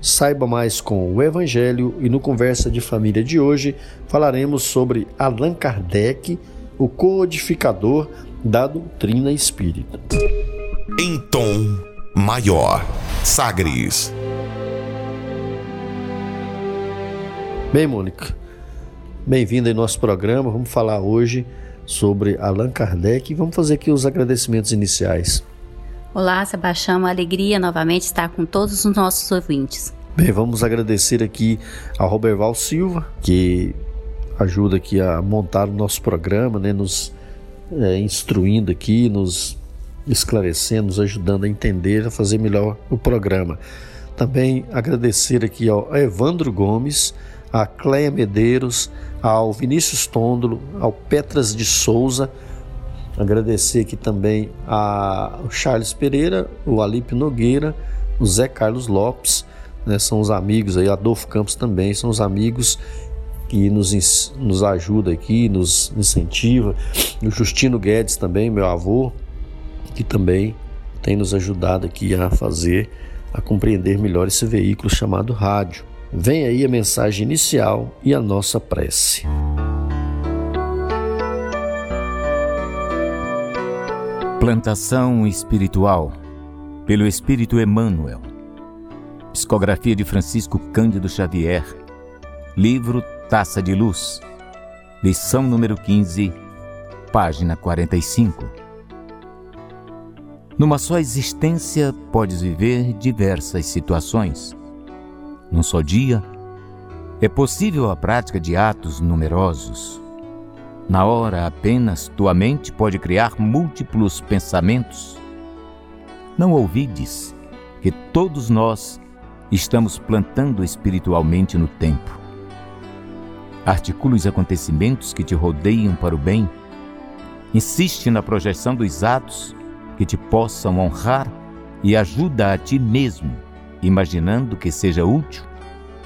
Saiba mais com o Evangelho e no Conversa de Família de hoje falaremos sobre Allan Kardec, o codificador da doutrina espírita. Em tom maior, Sagres. Bem, Mônica, bem-vinda em nosso programa. Vamos falar hoje sobre Allan Kardec e vamos fazer aqui os agradecimentos iniciais. Olá, Sebastião, uma alegria novamente estar com todos os nossos ouvintes. Bem, vamos agradecer aqui ao Roberval Silva, que ajuda aqui a montar o nosso programa, né, nos é, instruindo aqui, nos esclarecendo, nos ajudando a entender, a fazer melhor o programa. Também agradecer aqui ao Evandro Gomes, a Cleia Medeiros, ao Vinícius Tôndolo, ao Petras de Souza. Agradecer aqui também ao Charles Pereira, o Alipe Nogueira, o Zé Carlos Lopes, né, são os amigos aí, Adolfo Campos também, são os amigos que nos, nos ajuda aqui, nos incentiva. O Justino Guedes também, meu avô, que também tem nos ajudado aqui a fazer, a compreender melhor esse veículo chamado rádio. Vem aí a mensagem inicial e a nossa prece. Plantação espiritual pelo Espírito Emmanuel. Psicografia de Francisco Cândido Xavier. Livro Taça de Luz. Lição número 15, página 45. Numa só existência podes viver diversas situações num só dia, é possível a prática de atos numerosos. Na hora apenas, tua mente pode criar múltiplos pensamentos. Não ouvides que todos nós estamos plantando espiritualmente no tempo. Articula os acontecimentos que te rodeiam para o bem. Insiste na projeção dos atos que te possam honrar e ajuda a ti mesmo imaginando que seja útil,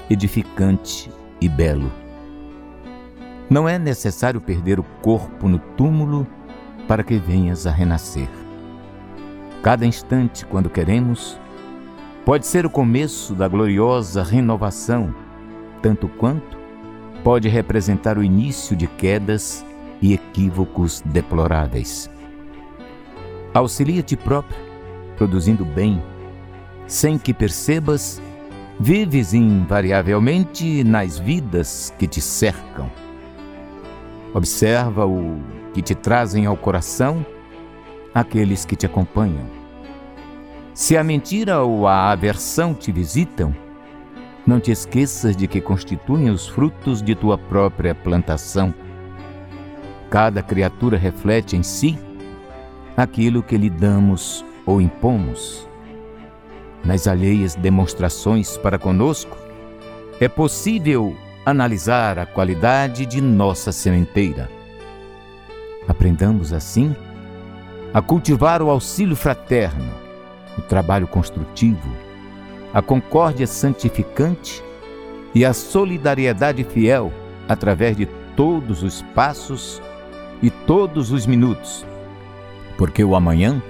edificante e belo. Não é necessário perder o corpo no túmulo para que venhas a renascer. Cada instante, quando queremos, pode ser o começo da gloriosa renovação, tanto quanto pode representar o início de quedas e equívocos deploráveis. Auxilia-te próprio, produzindo bem sem que percebas, vives invariavelmente nas vidas que te cercam. Observa o que te trazem ao coração aqueles que te acompanham. Se a mentira ou a aversão te visitam, não te esqueças de que constituem os frutos de tua própria plantação. Cada criatura reflete em si aquilo que lhe damos ou impomos nas alheias demonstrações para conosco, é possível analisar a qualidade de nossa sementeira. Aprendamos assim a cultivar o auxílio fraterno, o trabalho construtivo, a concórdia santificante e a solidariedade fiel através de todos os passos e todos os minutos, porque o amanhã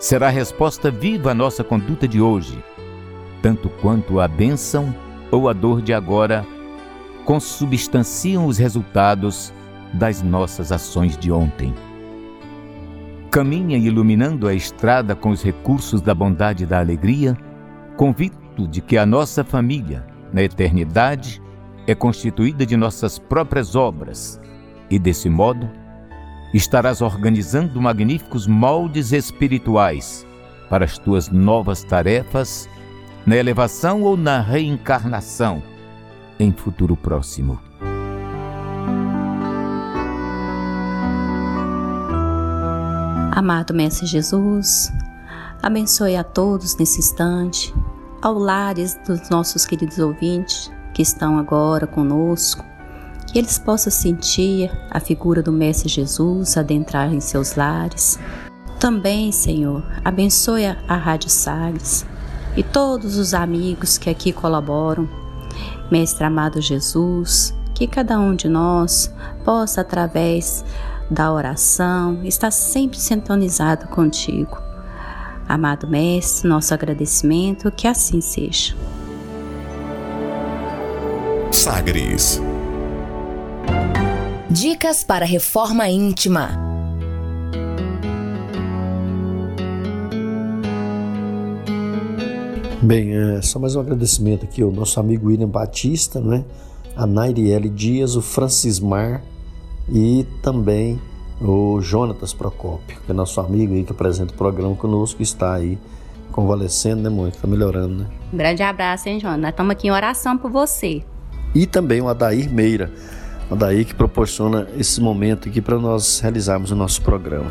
será a resposta viva à nossa conduta de hoje, tanto quanto a bênção ou a dor de agora consubstanciam os resultados das nossas ações de ontem. Caminha iluminando a estrada com os recursos da bondade e da alegria, convicto de que a nossa família, na eternidade, é constituída de nossas próprias obras, e desse modo estarás organizando magníficos moldes espirituais para as tuas novas tarefas na elevação ou na reencarnação em futuro próximo. Amado Mestre Jesus, abençoe a todos nesse instante, ao lares dos nossos queridos ouvintes que estão agora conosco, que eles possam sentir a figura do Mestre Jesus adentrar em seus lares. Também, Senhor, abençoe a Rádio Sagres e todos os amigos que aqui colaboram. Mestre amado Jesus, que cada um de nós possa, através da oração, estar sempre sintonizado contigo. Amado Mestre, nosso agradecimento, que assim seja. Sagres. Dicas para reforma íntima. Bem, é, só mais um agradecimento aqui ao nosso amigo William Batista, né? a Nairiele Dias, o Francismar e também o Jonatas Procópio, que é nosso amigo aí que apresenta o programa conosco, está aí convalescendo, né, mãe? Está melhorando, né? Um grande abraço, hein, Jonas? Estamos aqui em oração por você. E também o Adair Meira, o Adair que proporciona esse momento aqui para nós realizarmos o nosso programa.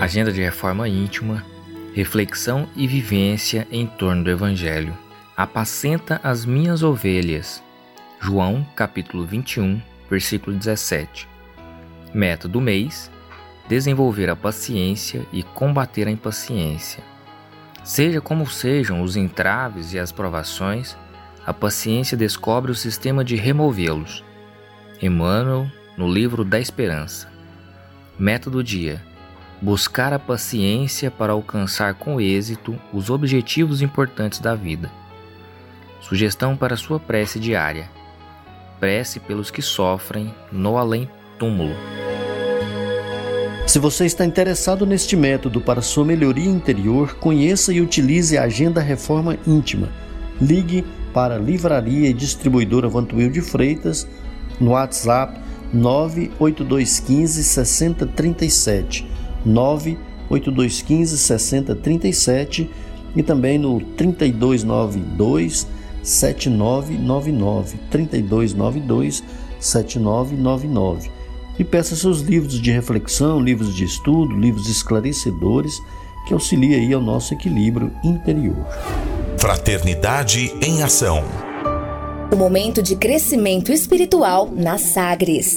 Agenda de reforma íntima, reflexão e vivência em torno do Evangelho. Apacenta as minhas ovelhas. João capítulo 21, versículo 17. Meta do mês: desenvolver a paciência e combater a impaciência. Seja como sejam os entraves e as provações, a paciência descobre o sistema de removê-los. Emmanuel, no livro da Esperança. Meta do dia: buscar a paciência para alcançar com êxito os objetivos importantes da vida. Sugestão para sua prece diária: prece pelos que sofrem no além-túmulo. Se você está interessado neste método para sua melhoria interior, conheça e utilize a Agenda Reforma Íntima. Ligue para a Livraria e Distribuidora Vantuil de Freitas no WhatsApp 98215 6037 98215 6037 e também no 3292 7999 3292 7999 e peça seus livros de reflexão, livros de estudo, livros esclarecedores que auxiliem aí ao nosso equilíbrio interior. Fraternidade em ação. O momento de crescimento espiritual na Sagres.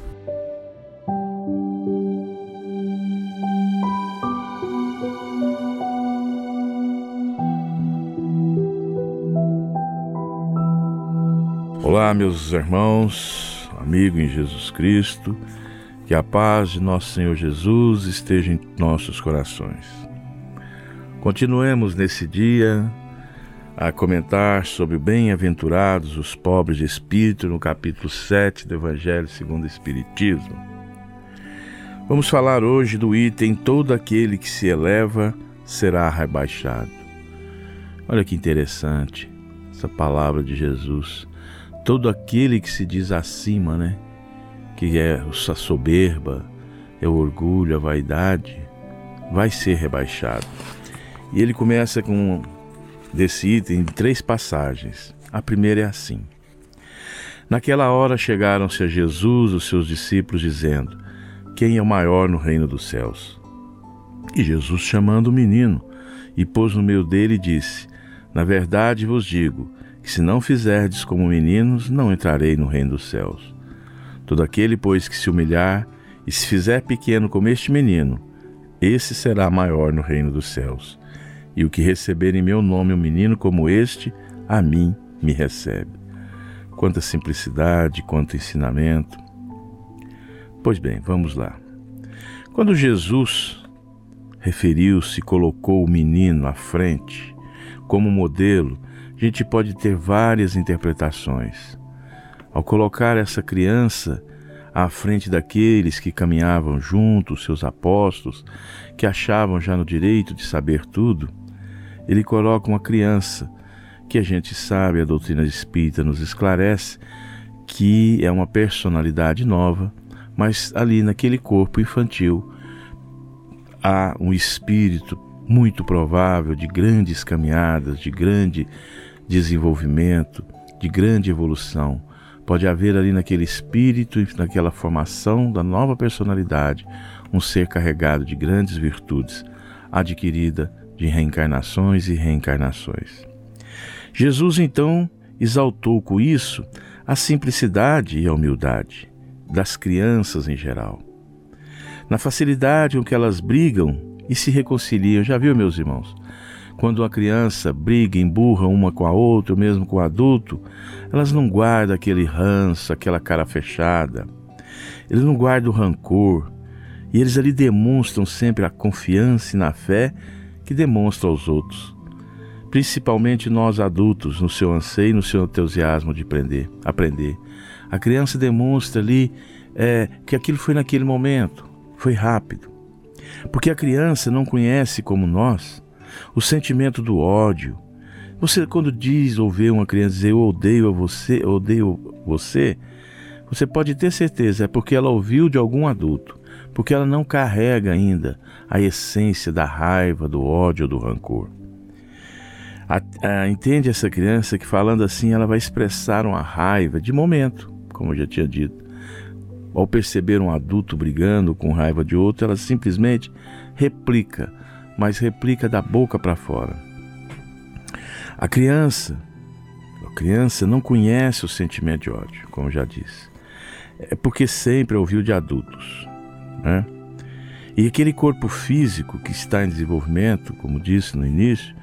Olá, meus irmãos, amigo em Jesus Cristo, que a paz de nosso Senhor Jesus esteja em nossos corações. Continuemos nesse dia a comentar sobre bem-aventurados os pobres de espírito no capítulo 7 do Evangelho segundo o Espiritismo. Vamos falar hoje do item todo aquele que se eleva será rebaixado. Olha que interessante essa palavra de Jesus todo aquele que se diz acima, né? Que é a soberba, é o orgulho, a vaidade, vai ser rebaixado. E ele começa com desse item três passagens. A primeira é assim: Naquela hora chegaram-se a Jesus os seus discípulos, dizendo: Quem é o maior no reino dos céus? E Jesus, chamando o menino, e pôs no meio dele, disse: Na verdade vos digo se não fizerdes como meninos, não entrarei no reino dos céus. Todo aquele, pois, que se humilhar e se fizer pequeno como este menino, esse será maior no reino dos céus. E o que receber em meu nome um menino como este, a mim me recebe. Quanta simplicidade, quanto ensinamento. Pois bem, vamos lá. Quando Jesus referiu-se, colocou o menino à frente como modelo, gente pode ter várias interpretações. Ao colocar essa criança à frente daqueles que caminhavam junto, seus apóstolos, que achavam já no direito de saber tudo, ele coloca uma criança que a gente sabe, a doutrina espírita nos esclarece, que é uma personalidade nova, mas ali naquele corpo infantil há um espírito muito provável de grandes caminhadas, de grande desenvolvimento, de grande evolução Pode haver ali naquele espírito, naquela formação da nova personalidade, um ser carregado de grandes virtudes, adquirida de reencarnações e reencarnações. Jesus então exaltou com isso a simplicidade e a humildade das crianças em geral. Na facilidade com que elas brigam e se reconciliam, já viu, meus irmãos? Quando uma criança briga, emburra uma com a outra, mesmo com o adulto, elas não guardam aquele ranço, aquela cara fechada. Eles não guardam o rancor. E eles ali demonstram sempre a confiança e na fé que demonstram aos outros. Principalmente nós adultos, no seu anseio e no seu entusiasmo de aprender. aprender. A criança demonstra ali é, que aquilo foi naquele momento, foi rápido. Porque a criança não conhece como nós o sentimento do ódio. Você, quando diz ou vê uma criança dizer eu odeio a você, odeio você, você pode ter certeza, é porque ela ouviu de algum adulto, porque ela não carrega ainda a essência da raiva, do ódio, do rancor. A, a, entende essa criança que falando assim ela vai expressar uma raiva de momento, como eu já tinha dito. Ao perceber um adulto brigando com raiva de outro, ela simplesmente replica mas replica da boca para fora. A criança, a criança não conhece o sentimento de ódio, como já disse. É porque sempre ouviu de adultos, né? E aquele corpo físico que está em desenvolvimento, como disse no início,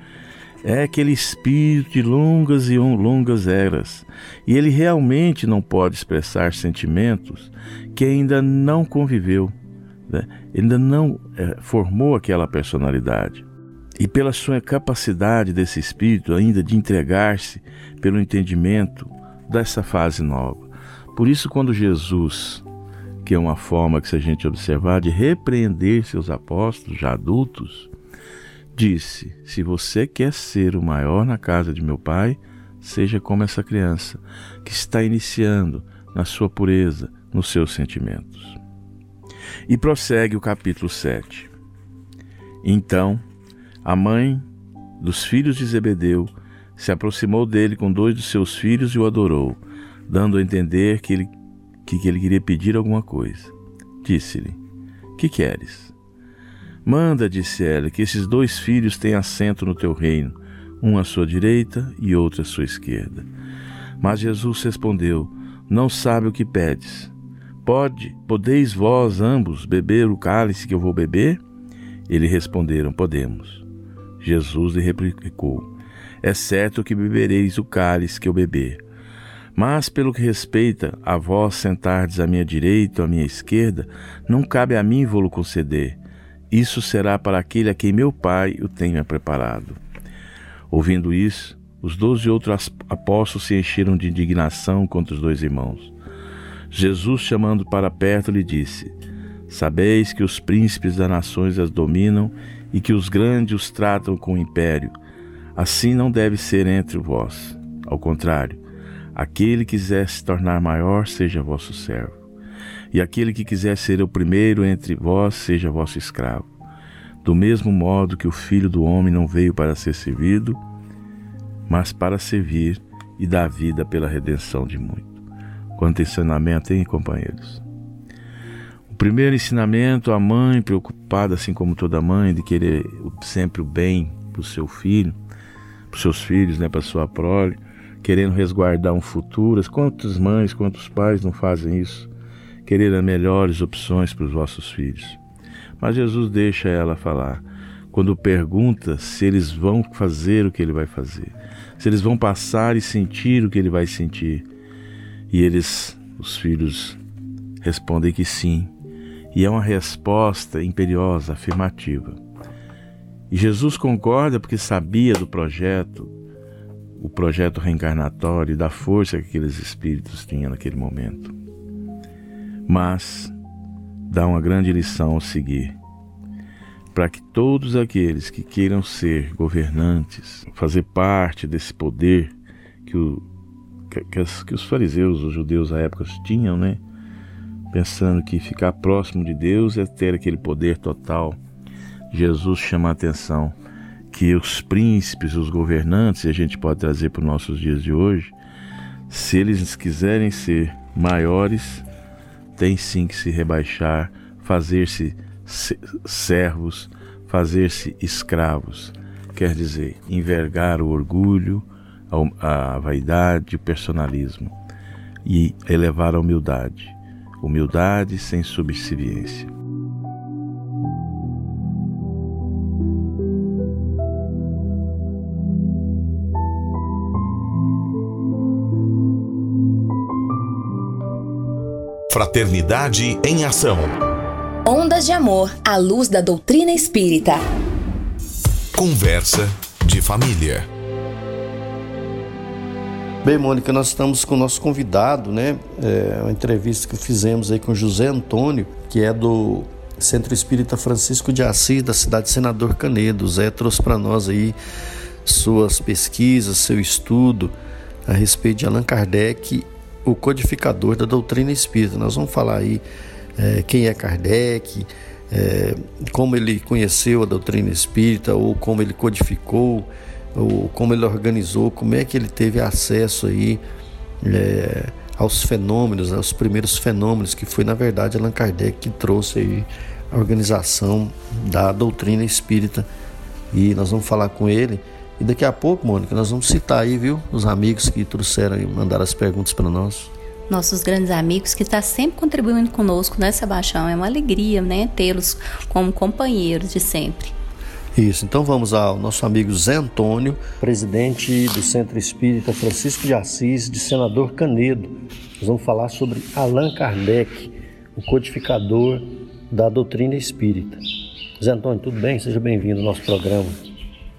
é aquele espírito de longas e longas eras. E ele realmente não pode expressar sentimentos que ainda não conviveu né? ainda não é, formou aquela personalidade. E pela sua capacidade desse espírito ainda de entregar-se pelo entendimento dessa fase nova. Por isso, quando Jesus, que é uma forma que se a gente observar de repreender seus apóstolos já adultos, disse: Se você quer ser o maior na casa de meu pai, seja como essa criança que está iniciando na sua pureza, nos seus sentimentos. E prossegue o capítulo 7. Então, a mãe dos filhos de Zebedeu se aproximou dele com dois de seus filhos e o adorou, dando a entender que ele, que, que ele queria pedir alguma coisa. Disse-lhe: Que queres? Manda, disse ela, que esses dois filhos tenham assento no teu reino, um à sua direita e outro à sua esquerda. Mas Jesus respondeu: Não sabe o que pedes. Pode, podeis vós ambos beber o cálice que eu vou beber? Eles responderam: Podemos. Jesus lhe replicou: É certo que bebereis o cálice que eu beber. Mas, pelo que respeita a vós sentardes à minha direita ou à minha esquerda, não cabe a mim vou-lo conceder. Isso será para aquele a quem meu Pai o tenha preparado. Ouvindo isso, os doze outros apóstolos se encheram de indignação contra os dois irmãos. Jesus, chamando para perto, lhe disse: Sabeis que os príncipes das nações as dominam e que os grandes os tratam com império. Assim não deve ser entre vós. Ao contrário, aquele que quiser se tornar maior, seja vosso servo. E aquele que quiser ser o primeiro entre vós, seja vosso escravo. Do mesmo modo que o Filho do Homem não veio para ser servido, mas para servir e dar vida pela redenção de muitos. Quanto ensinamento, hein, companheiros? O primeiro ensinamento, a mãe preocupada, assim como toda mãe, de querer sempre o bem para o seu filho, para os seus filhos, né, para sua prole, querendo resguardar um futuro. Quantas mães, quantos pais não fazem isso? Querer as melhores opções para os vossos filhos. Mas Jesus deixa ela falar quando pergunta se eles vão fazer o que ele vai fazer, se eles vão passar e sentir o que ele vai sentir. E eles, os filhos, respondem que sim. E é uma resposta imperiosa, afirmativa. E Jesus concorda porque sabia do projeto, o projeto reencarnatório e da força que aqueles espíritos tinham naquele momento. Mas dá uma grande lição ao seguir para que todos aqueles que queiram ser governantes, fazer parte desse poder que, o, que, as, que os fariseus, os judeus à época tinham, né? Pensando que ficar próximo de Deus é ter aquele poder total. Jesus chama a atenção que os príncipes, os governantes, e a gente pode trazer para os nossos dias de hoje, se eles quiserem ser maiores, tem sim que se rebaixar, fazer-se servos, fazer-se escravos, quer dizer, envergar o orgulho, a vaidade, o personalismo e elevar a humildade. Humildade sem subserviência. Fraternidade em Ação. Ondas de Amor à luz da doutrina espírita. Conversa de família. Bem, Mônica, nós estamos com o nosso convidado, né? É uma entrevista que fizemos aí com José Antônio, que é do Centro Espírita Francisco de Assis, da cidade de Senador Canedo. Zé trouxe para nós aí suas pesquisas, seu estudo a respeito de Allan Kardec, o codificador da doutrina espírita. Nós vamos falar aí é, quem é Kardec, é, como ele conheceu a doutrina espírita, ou como ele codificou, ou como ele organizou, como é que ele teve acesso aí é, aos fenômenos, aos primeiros fenômenos, que foi na verdade Allan Kardec que trouxe aí a organização da doutrina espírita. E nós vamos falar com ele. E daqui a pouco, Mônica, nós vamos citar aí, viu, os amigos que trouxeram e mandaram as perguntas para nós nossos grandes amigos que está sempre contribuindo conosco, né, Sebastião? É uma alegria, né, tê-los como companheiros de sempre. Isso, então vamos ao nosso amigo Zé Antônio, presidente do Centro Espírita Francisco de Assis, de Senador Canedo. Nós vamos falar sobre Allan Kardec, o codificador da doutrina espírita. Zé Antônio, tudo bem? Seja bem-vindo ao nosso programa.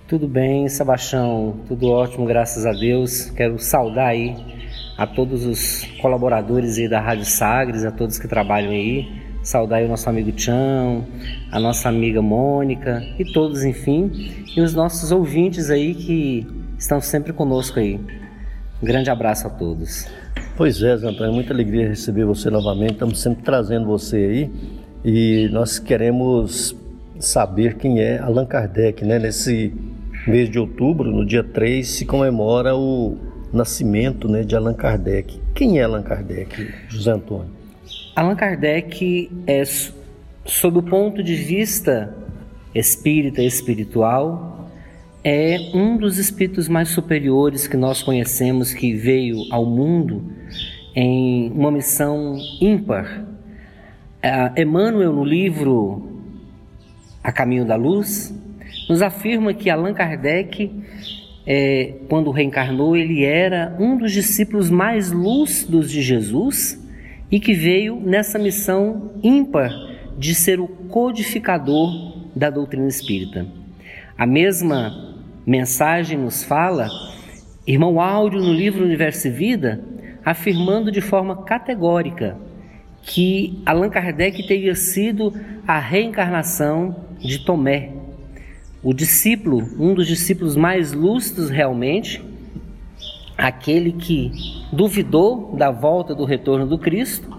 Tudo bem, Sebastião, tudo ótimo, graças a Deus. Quero saudar aí a todos os colaboradores aí da Rádio Sagres, a todos que trabalham aí. Saudar o nosso amigo Tião, a nossa amiga Mônica e todos, enfim, e os nossos ouvintes aí que estão sempre conosco aí. Um grande abraço a todos. Pois é, Antônio, é muita alegria receber você novamente. Estamos sempre trazendo você aí e nós queremos saber quem é Allan Kardec, né? Nesse mês de outubro, no dia 3, se comemora o nascimento né, de Allan Kardec. Quem é Allan Kardec, José Antônio? Allan Kardec é, sob o ponto de vista espírita, espiritual, é um dos espíritos mais superiores que nós conhecemos que veio ao mundo em uma missão ímpar. Emmanuel, no livro A Caminho da Luz, nos afirma que Allan Kardec é, quando reencarnou, ele era um dos discípulos mais lúcidos de Jesus e que veio nessa missão ímpar de ser o codificador da doutrina espírita. A mesma mensagem nos fala, irmão Áudio, no livro Universo e Vida, afirmando de forma categórica que Allan Kardec teria sido a reencarnação de Tomé, o discípulo, um dos discípulos mais lúcidos realmente, aquele que duvidou da volta do retorno do Cristo,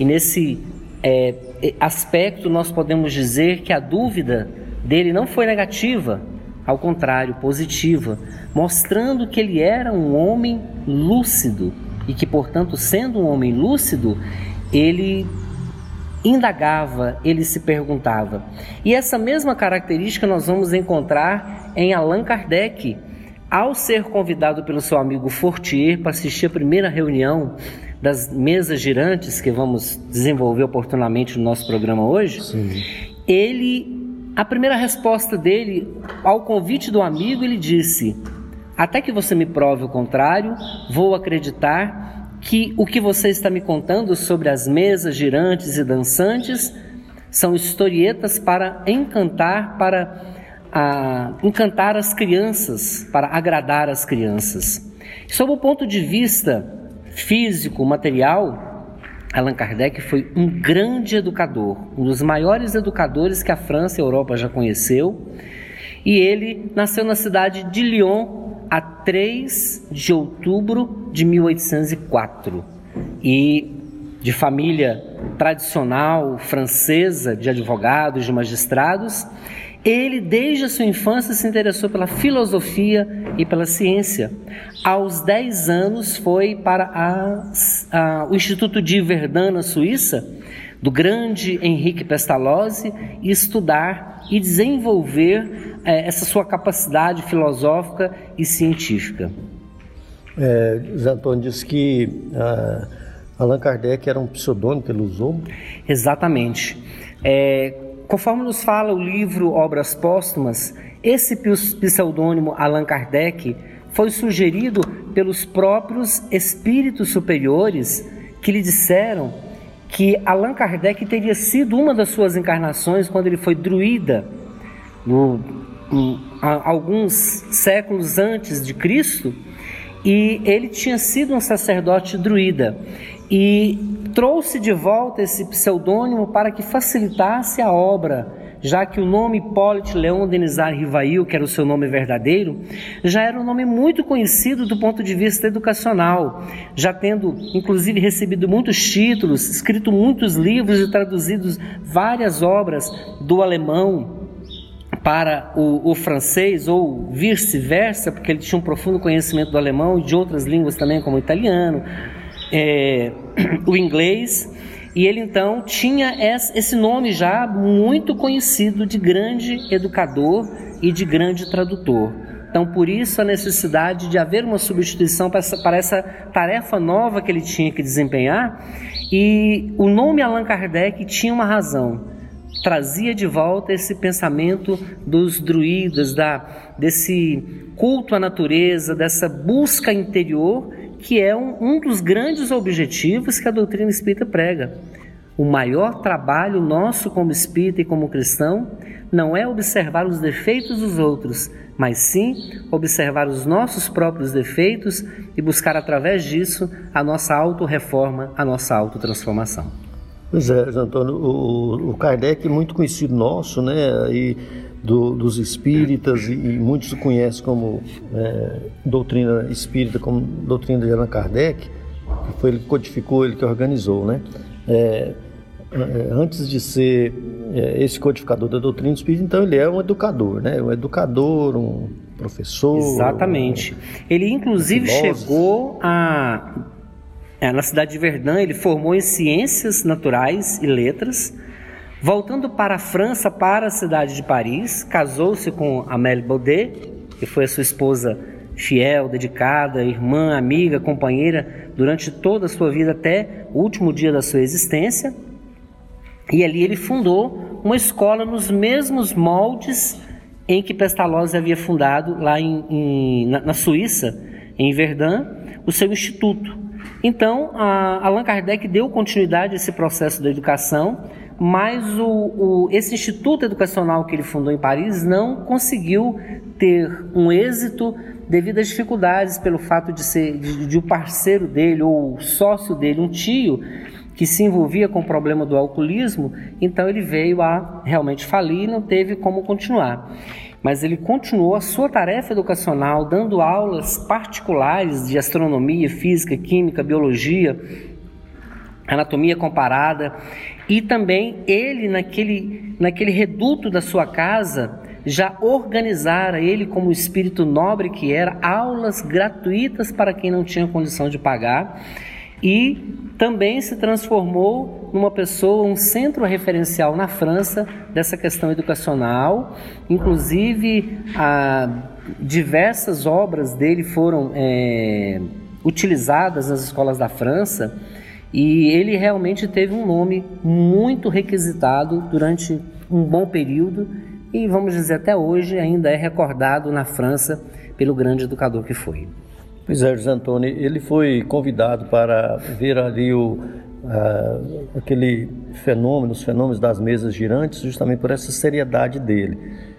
e nesse é, aspecto nós podemos dizer que a dúvida dele não foi negativa, ao contrário, positiva, mostrando que ele era um homem lúcido, e que, portanto, sendo um homem lúcido, ele indagava, ele se perguntava. E essa mesma característica nós vamos encontrar em Allan Kardec. Ao ser convidado pelo seu amigo Fortier para assistir a primeira reunião das mesas girantes que vamos desenvolver oportunamente no nosso programa hoje, Sim. ele a primeira resposta dele ao convite do amigo, ele disse: Até que você me prove o contrário, vou acreditar que o que você está me contando sobre as mesas girantes e dançantes são historietas para encantar, para a, encantar as crianças, para agradar as crianças. Sob o ponto de vista físico, material, Allan Kardec foi um grande educador, um dos maiores educadores que a França e a Europa já conheceu. E ele nasceu na cidade de Lyon, a 3 de outubro de 1804 e de família tradicional francesa de advogados, de magistrados, ele desde a sua infância se interessou pela filosofia e pela ciência. Aos 10 anos foi para a, a, o Instituto de Verdun, na Suíça, do grande Henrique Pestalozzi, estudar e desenvolver é, essa sua capacidade filosófica e científica. É, Zé Antônio disse que uh, Allan Kardec era um pseudônimo que ele usou. Exatamente. É, conforme nos fala o livro Obras Póstumas, esse pseudônimo Allan Kardec foi sugerido pelos próprios espíritos superiores que lhe disseram que Allan Kardec teria sido uma das suas encarnações quando ele foi druida no alguns séculos antes de Cristo, e ele tinha sido um sacerdote druida e trouxe de volta esse pseudônimo para que facilitasse a obra, já que o nome Hipólite Leon Denizar Rivail, que era o seu nome verdadeiro, já era um nome muito conhecido do ponto de vista educacional, já tendo inclusive recebido muitos títulos, escrito muitos livros e traduzidos várias obras do alemão, para o, o francês ou vice-versa, porque ele tinha um profundo conhecimento do alemão e de outras línguas também, como o italiano, é, o inglês. E ele então tinha esse nome já muito conhecido de grande educador e de grande tradutor. Então, por isso a necessidade de haver uma substituição para essa, para essa tarefa nova que ele tinha que desempenhar. E o nome Allan Kardec tinha uma razão trazia de volta esse pensamento dos druidas, da, desse culto à natureza, dessa busca interior, que é um, um dos grandes objetivos que a doutrina espírita prega. O maior trabalho nosso como espírita e como cristão não é observar os defeitos dos outros, mas sim observar os nossos próprios defeitos e buscar através disso a nossa auto-reforma, a nossa autotransformação. Pois é, Antônio, o, o Kardec muito conhecido nosso, né, e do, dos espíritas, e, e muitos o conhecem como é, doutrina espírita, como doutrina de Allan Kardec, que foi ele que codificou, ele que organizou, né. É, é, antes de ser é, esse codificador da doutrina espírita, então ele é um educador, né, um educador, um professor. Exatamente. Um, ele inclusive chegou a é, na cidade de Verdun, ele formou em ciências naturais e letras. Voltando para a França, para a cidade de Paris, casou-se com Amélie Baudet, que foi a sua esposa fiel, dedicada, irmã, amiga, companheira durante toda a sua vida até o último dia da sua existência. E ali ele fundou uma escola nos mesmos moldes em que Pestalozzi havia fundado lá em, em, na, na Suíça, em Verdun, o seu instituto. Então, Allan Kardec deu continuidade a esse processo da educação, mas o, o, esse instituto educacional que ele fundou em Paris não conseguiu ter um êxito devido às dificuldades pelo fato de ser de, de o parceiro dele ou sócio dele, um tio, que se envolvia com o problema do alcoolismo, então ele veio a realmente falir e não teve como continuar. Mas ele continuou a sua tarefa educacional, dando aulas particulares de astronomia, física, química, biologia, anatomia comparada, e também ele, naquele, naquele reduto da sua casa, já organizara ele, como espírito nobre que era, aulas gratuitas para quem não tinha condição de pagar e também se transformou numa pessoa, um centro referencial na França dessa questão educacional. Inclusive, diversas obras dele foram é, utilizadas nas escolas da França e ele realmente teve um nome muito requisitado durante um bom período e, vamos dizer, até hoje ainda é recordado na França pelo grande educador que foi. Pois é, José Antônio, ele foi convidado para ver ali o, aquele fenômeno, os fenômenos das mesas girantes, justamente por essa seriedade dele.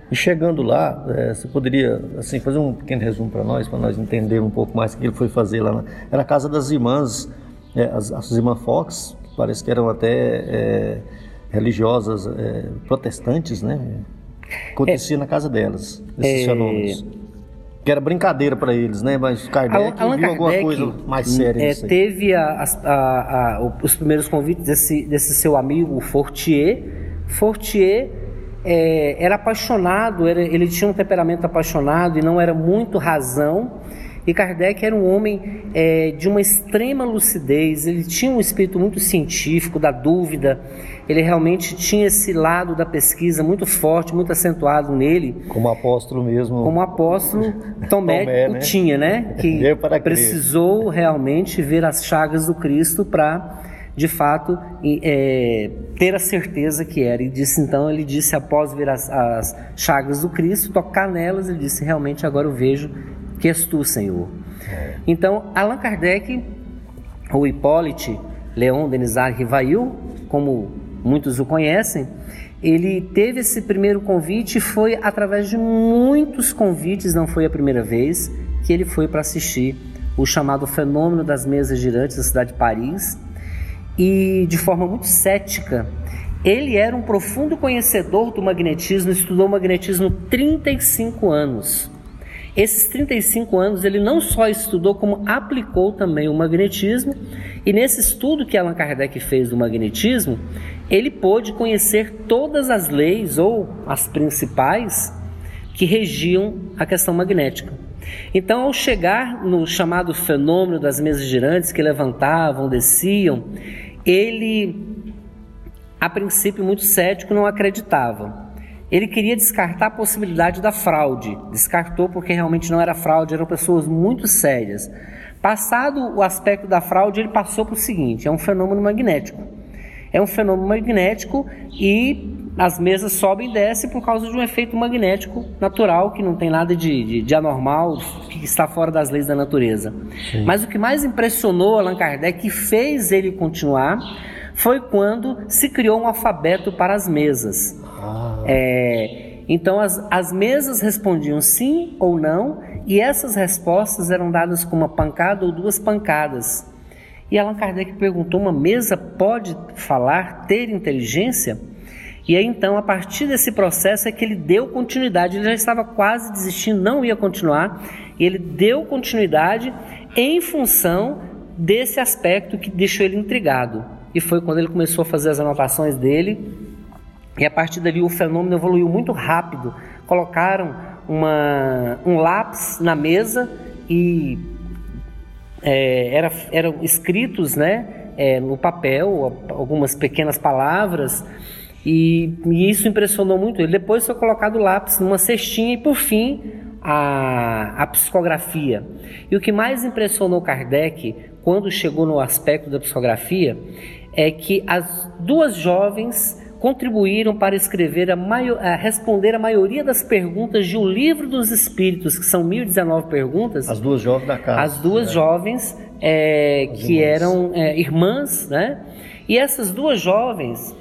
E chegando lá, é, você poderia assim fazer um pequeno resumo para nós, para nós entendermos um pouco mais o que ele foi fazer lá. Na, era a casa das irmãs, é, as, as irmãs Fox, que parece que eram até é, religiosas protestantes, né? Acontecia na casa delas, esses fenômenos que era brincadeira para eles, né? Mas Kardec Allan viu alguma coisa mais séria é, Teve a, a, a, os primeiros convites desse, desse seu amigo Fortier. Fortier é, era apaixonado, era, ele tinha um temperamento apaixonado e não era muito razão. E Kardec era um homem é, de uma extrema lucidez, ele tinha um espírito muito científico, da dúvida, ele realmente tinha esse lado da pesquisa muito forte, muito acentuado nele. Como apóstolo mesmo. Como apóstolo Tomé, Tomé né? tinha, né? Que precisou realmente ver as chagas do Cristo para de fato é, ter a certeza que era. E disse então, ele disse após ver as, as, chagas do Cristo, tocar nelas, ele disse realmente agora eu vejo que és tu, Senhor. É. Então, Allan Kardec, ou Hipólite Leon Denisard Rivail, como muitos o conhecem, ele teve esse primeiro convite e foi através de muitos convites, não foi a primeira vez, que ele foi para assistir o chamado fenômeno das mesas girantes da cidade de Paris. E de forma muito cética, ele era um profundo conhecedor do magnetismo, estudou magnetismo 35 anos. Esses 35 anos ele não só estudou, como aplicou também o magnetismo, e nesse estudo que Allan Kardec fez do magnetismo, ele pôde conhecer todas as leis ou as principais que regiam a questão magnética. Então, ao chegar no chamado fenômeno das mesas girantes que levantavam, desciam, ele, a princípio muito cético, não acreditava. Ele queria descartar a possibilidade da fraude. Descartou porque realmente não era fraude, eram pessoas muito sérias. Passado o aspecto da fraude, ele passou para o seguinte: é um fenômeno magnético. É um fenômeno magnético e as mesas sobem e descem por causa de um efeito magnético natural que não tem nada de, de, de anormal, que está fora das leis da natureza. Sim. Mas o que mais impressionou Allan Kardec e fez ele continuar foi quando se criou um alfabeto para as mesas. Ah. É, então as, as mesas respondiam sim ou não, e essas respostas eram dadas com uma pancada ou duas pancadas. E Allan Kardec perguntou: uma mesa pode falar, ter inteligência? E aí então, a partir desse processo, é que ele deu continuidade. Ele já estava quase desistindo, não ia continuar, e ele deu continuidade em função desse aspecto que deixou ele intrigado. E foi quando ele começou a fazer as anotações dele e a partir dali o fenômeno evoluiu muito rápido. Colocaram uma, um lápis na mesa e é, era, eram escritos né, é, no papel algumas pequenas palavras e, e, isso impressionou muito ele. Depois foi colocado o lápis numa cestinha e por fim a, a psicografia. E o que mais impressionou Kardec quando chegou no aspecto da psicografia é que as duas jovens contribuíram para escrever a, maior, a responder a maioria das perguntas de O Livro dos Espíritos, que são 1019 perguntas. As duas jovens da casa. As duas né? jovens é, que irmãs. eram é, irmãs, né? E essas duas jovens,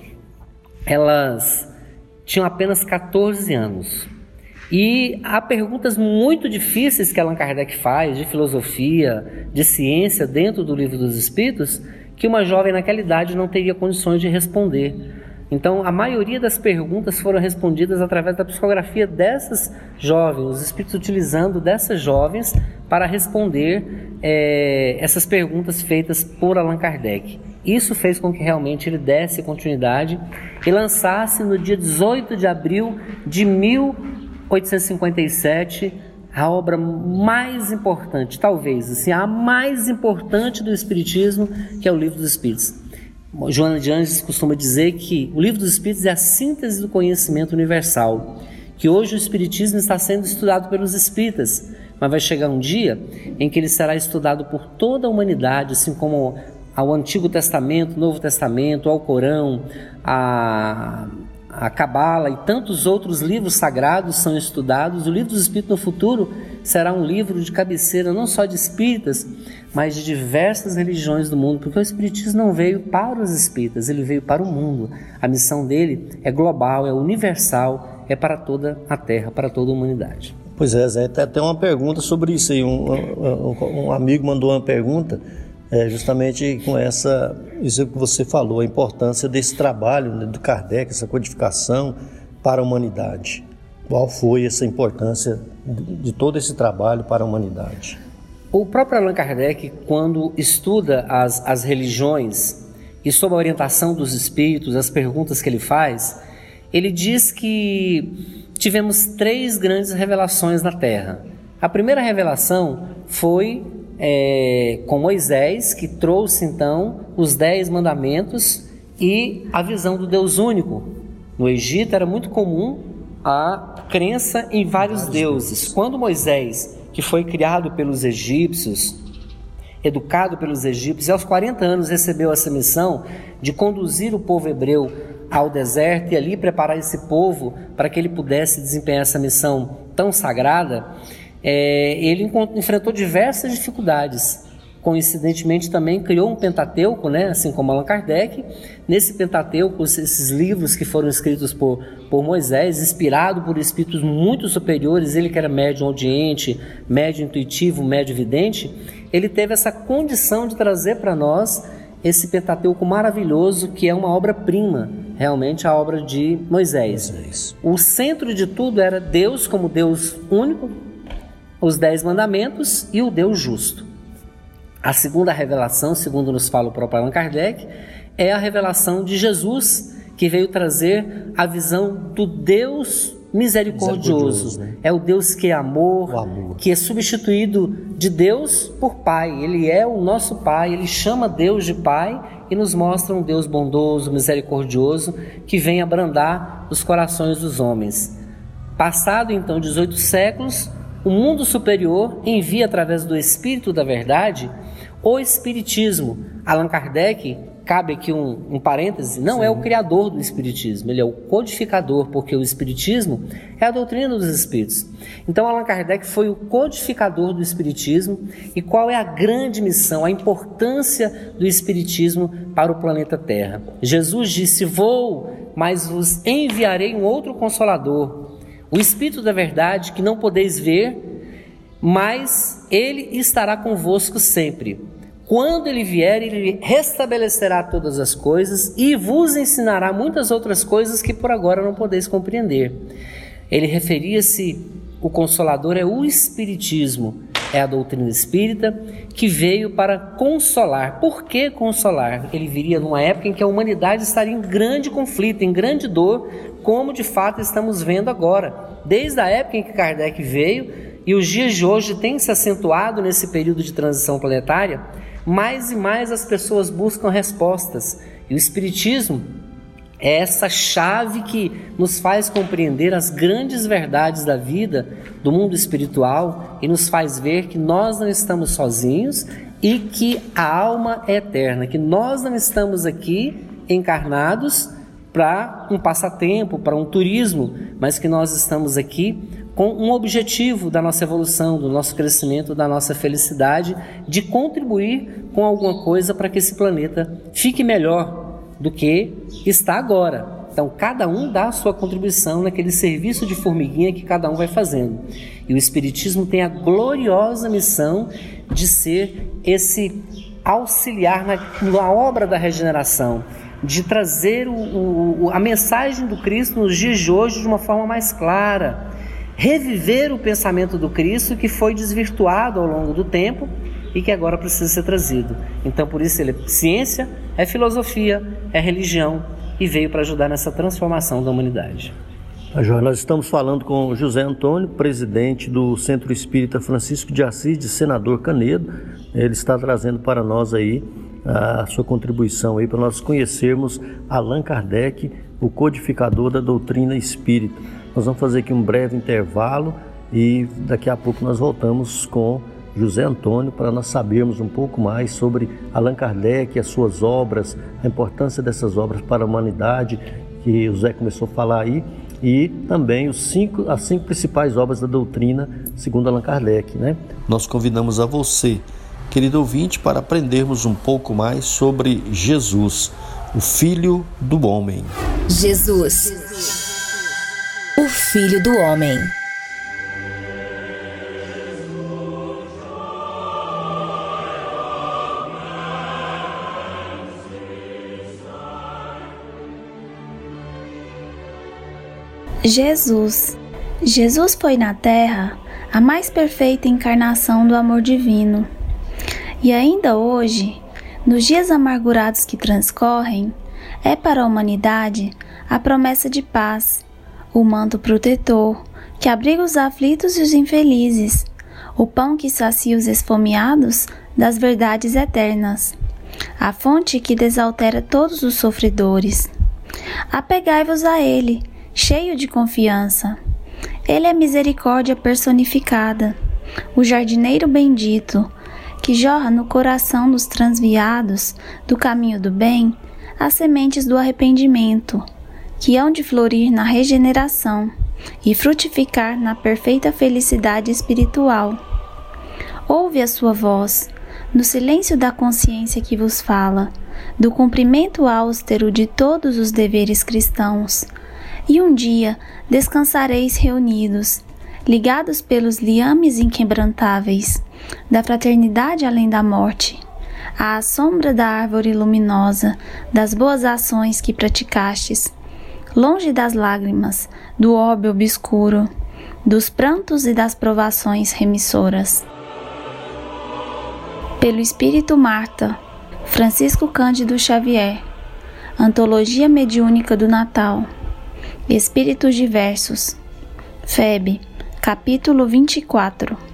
elas tinham apenas 14 anos. E há perguntas muito difíceis que Allan Kardec faz, de filosofia, de ciência, dentro do Livro dos Espíritos, que uma jovem naquela idade não teria condições de responder. Então, a maioria das perguntas foram respondidas através da psicografia dessas jovens, os espíritos utilizando dessas jovens para responder é, essas perguntas feitas por Allan Kardec. Isso fez com que realmente ele desse continuidade e lançasse no dia 18 de abril de 1000 1857, a obra mais importante, talvez, assim, a mais importante do Espiritismo, que é o Livro dos Espíritos. Joana de Anjos costuma dizer que o Livro dos Espíritos é a síntese do conhecimento universal, que hoje o Espiritismo está sendo estudado pelos espíritas, mas vai chegar um dia em que ele será estudado por toda a humanidade, assim como ao Antigo Testamento, Novo Testamento, ao Corão, a, a Cabala e tantos outros livros sagrados são estudados. O Livro dos Espíritos no futuro será um livro de cabeceira não só de espíritas, mas de diversas religiões do mundo, porque o Espiritismo não veio para os espíritas, ele veio para o mundo. A missão dele é global, é universal, é para toda a Terra, para toda a humanidade. Pois é, Zé, tem até uma pergunta sobre isso aí. Um, um, um amigo mandou uma pergunta é, justamente com essa, isso que você falou, a importância desse trabalho né, do Kardec, essa codificação para a humanidade. Qual foi essa importância de, todo esse trabalho para a humanidade? O próprio Allan Kardec, quando estuda as, as religiões e sob a orientação dos espíritos, as perguntas que ele faz, ele diz que tivemos três grandes revelações na Terra. A primeira revelação foi é, com Moisés, que trouxe então os dez mandamentos e a visão do Deus único. No Egito era muito comum a crença em vários deuses. Quando Moisés, que foi criado pelos egípcios, educado pelos egípcios, e aos 40 anos recebeu essa missão de conduzir o povo hebreu ao deserto e ali preparar esse povo para que ele pudesse desempenhar essa missão tão sagrada, é, ele enfrentou diversas dificuldades. Coincidentemente também criou um Pentateuco, né, assim como Allan Kardec. Nesse Pentateuco, esses livros que foram escritos por, por Moisés, inspirado por espíritos muito superiores, ele que era médium audiente, médium intuitivo, médium vidente, ele teve essa condição de trazer para nós esse Pentateuco maravilhoso que é uma obra-prima, realmente a obra de Moisés. Moisés. O centro de tudo era Deus como Deus único, os dez mandamentos e o Deus justo. A segunda revelação, segundo nos fala o próprio Allan Kardec, é a revelação de Jesus, que veio trazer a visão do Deus misericordioso. misericordioso né? É o Deus que é amor, amor, que é substituído de Deus por Pai. Ele é o nosso Pai, ele chama Deus de Pai e nos mostra um Deus bondoso, misericordioso, que vem abrandar os corações dos homens. Passado então 18 séculos, o mundo superior envia através do Espírito da Verdade o Espiritismo. Allan Kardec, cabe aqui um, um parêntese, não Sim. é o criador do Espiritismo, ele é o codificador, porque o Espiritismo é a doutrina dos Espíritos. Então, Allan Kardec foi o codificador do Espiritismo. E qual é a grande missão, a importância do Espiritismo para o planeta Terra? Jesus disse: Vou, mas vos enviarei um outro consolador o Espírito da Verdade, que não podeis ver, mas ele estará convosco sempre. Quando ele vier, ele restabelecerá todas as coisas e vos ensinará muitas outras coisas que por agora não podeis compreender. Ele referia-se, o Consolador é o Espiritismo, é a doutrina espírita que veio para consolar. Por que consolar? Ele viria numa época em que a humanidade estaria em grande conflito, em grande dor, como de fato estamos vendo agora. Desde a época em que Kardec veio e os dias de hoje têm se acentuado nesse período de transição planetária, mais e mais as pessoas buscam respostas. E o Espiritismo é essa chave que nos faz compreender as grandes verdades da vida, do mundo espiritual e nos faz ver que nós não estamos sozinhos e que a alma é eterna, que nós não estamos aqui encarnados para um passatempo, para um turismo, mas que nós estamos aqui com um objetivo da nossa evolução, do nosso crescimento, da nossa felicidade, de contribuir com alguma coisa para que esse planeta fique melhor do que está agora. Então, cada um dá a sua contribuição naquele serviço de formiguinha que cada um vai fazendo. E o Espiritismo tem a gloriosa missão de ser esse auxiliar na, na obra da regeneração, de trazer o, o, a mensagem do Cristo nos dias de hoje de uma forma mais clara, reviver o pensamento do Cristo que foi desvirtuado ao longo do tempo e que agora precisa ser trazido. Então, por isso, ele é ciência, é filosofia, é religião e veio para ajudar nessa transformação da humanidade. Nós estamos falando com José Antônio, presidente do Centro Espírita Francisco de Assis, de Senador Canedo. Ele está trazendo para nós aí a sua contribuição aí para nós conhecermos Allan Kardec, o codificador da doutrina espírita. Nós vamos fazer aqui um breve intervalo e daqui a pouco nós voltamos com José Antônio para nós sabermos um pouco mais sobre Allan Kardec, as suas obras, a importância dessas obras para a humanidade, que o Zé começou a falar aí e também os cinco, as cinco principais obras da doutrina, segundo Allan Kardec. Né? Nós convidamos a você, querido ouvinte, para aprendermos um pouco mais sobre Jesus, o Filho do Homem. Jesus, o Filho do Homem. Jesus. Jesus foi na Terra a mais perfeita encarnação do amor divino. E ainda hoje, nos dias amargurados que transcorrem, é para a humanidade a promessa de paz, o manto protetor que abriga os aflitos e os infelizes, o pão que sacia os esfomeados das verdades eternas, a fonte que desaltera todos os sofredores. Apegai-vos a Ele cheio de confiança. Ele é misericórdia personificada, o jardineiro bendito, que jorra no coração dos transviados do caminho do bem as sementes do arrependimento, que hão de florir na regeneração e frutificar na perfeita felicidade espiritual. Ouve a sua voz, no silêncio da consciência que vos fala, do cumprimento austero de todos os deveres cristãos e um dia descansareis reunidos, ligados pelos liames inquebrantáveis da fraternidade além da morte, à sombra da árvore luminosa das boas ações que praticastes, longe das lágrimas, do óbvio obscuro, dos prantos e das provações remissoras. Pelo Espírito Marta, Francisco Cândido Xavier, Antologia Mediúnica do Natal. Espíritos diversos. Febe, capítulo 24.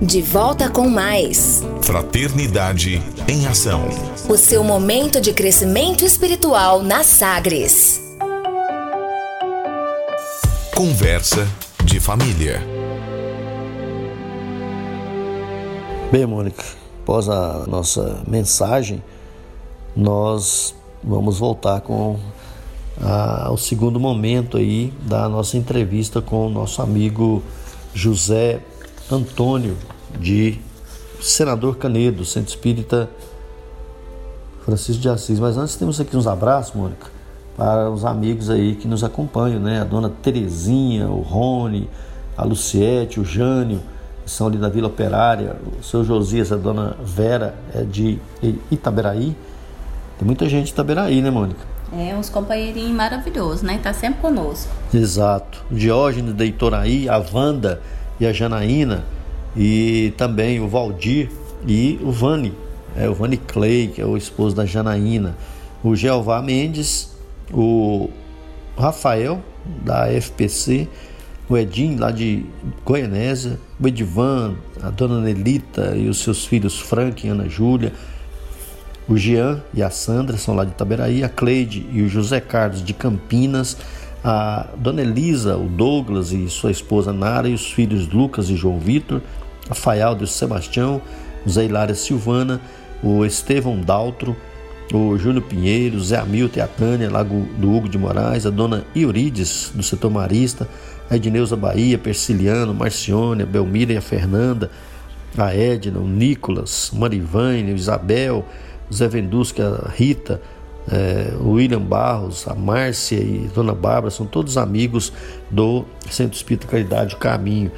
De volta com mais. Fraternidade em Ação. O seu momento de crescimento espiritual na Sagres. Conversa de família. Bem, Mônica, após a nossa mensagem, nós vamos voltar com a, o segundo momento aí da nossa entrevista com o nosso amigo José Antônio de Senador Canedo, Centro Espírita Francisco de Assis. Mas antes temos aqui uns abraços, Mônica para os amigos aí que nos acompanham, né? A dona Terezinha, o Rony, a Luciete, o Jânio, que são ali da Vila Operária, o seu Josias, a dona Vera é de Itaberaí. Tem muita gente de Itaberaí, né, Mônica? É, uns companheirinhos maravilhosos, né? Tá sempre conosco. Exato. Diógenes de Itoraí, a Wanda e a Janaína, e também o Valdir e o Vani, é, o Vani Clay, que é o esposo da Janaína, o Jeová Mendes, o Rafael, da FPC, o Edim, lá de Goianésia, o Edivan, a dona Nelita e os seus filhos Frank e Ana Júlia, o Jean e a Sandra são lá de Itaberaí, a Cleide e o José Carlos de Campinas, a dona Elisa, o Douglas e sua esposa Nara e os filhos Lucas e João Vitor, a Faialdo e o Sebastião, Zé Hilária Silvana, o Estevão Daltro, o Júnior Pinheiro, Zé Hamilton e a Tânia, lá do Hugo de Moraes, a dona Iurides, do setor marista, a Edneuza Bahia, Persiliano, Marcione, a Belmira e a Fernanda, a Edna, o Nicolas, Marivane, o Isabel, o Zé Vendusca, a Rita, é, o William Barros, a Márcia e Dona Bárbara, são todos amigos do Centro Espírita Caridade Caminho.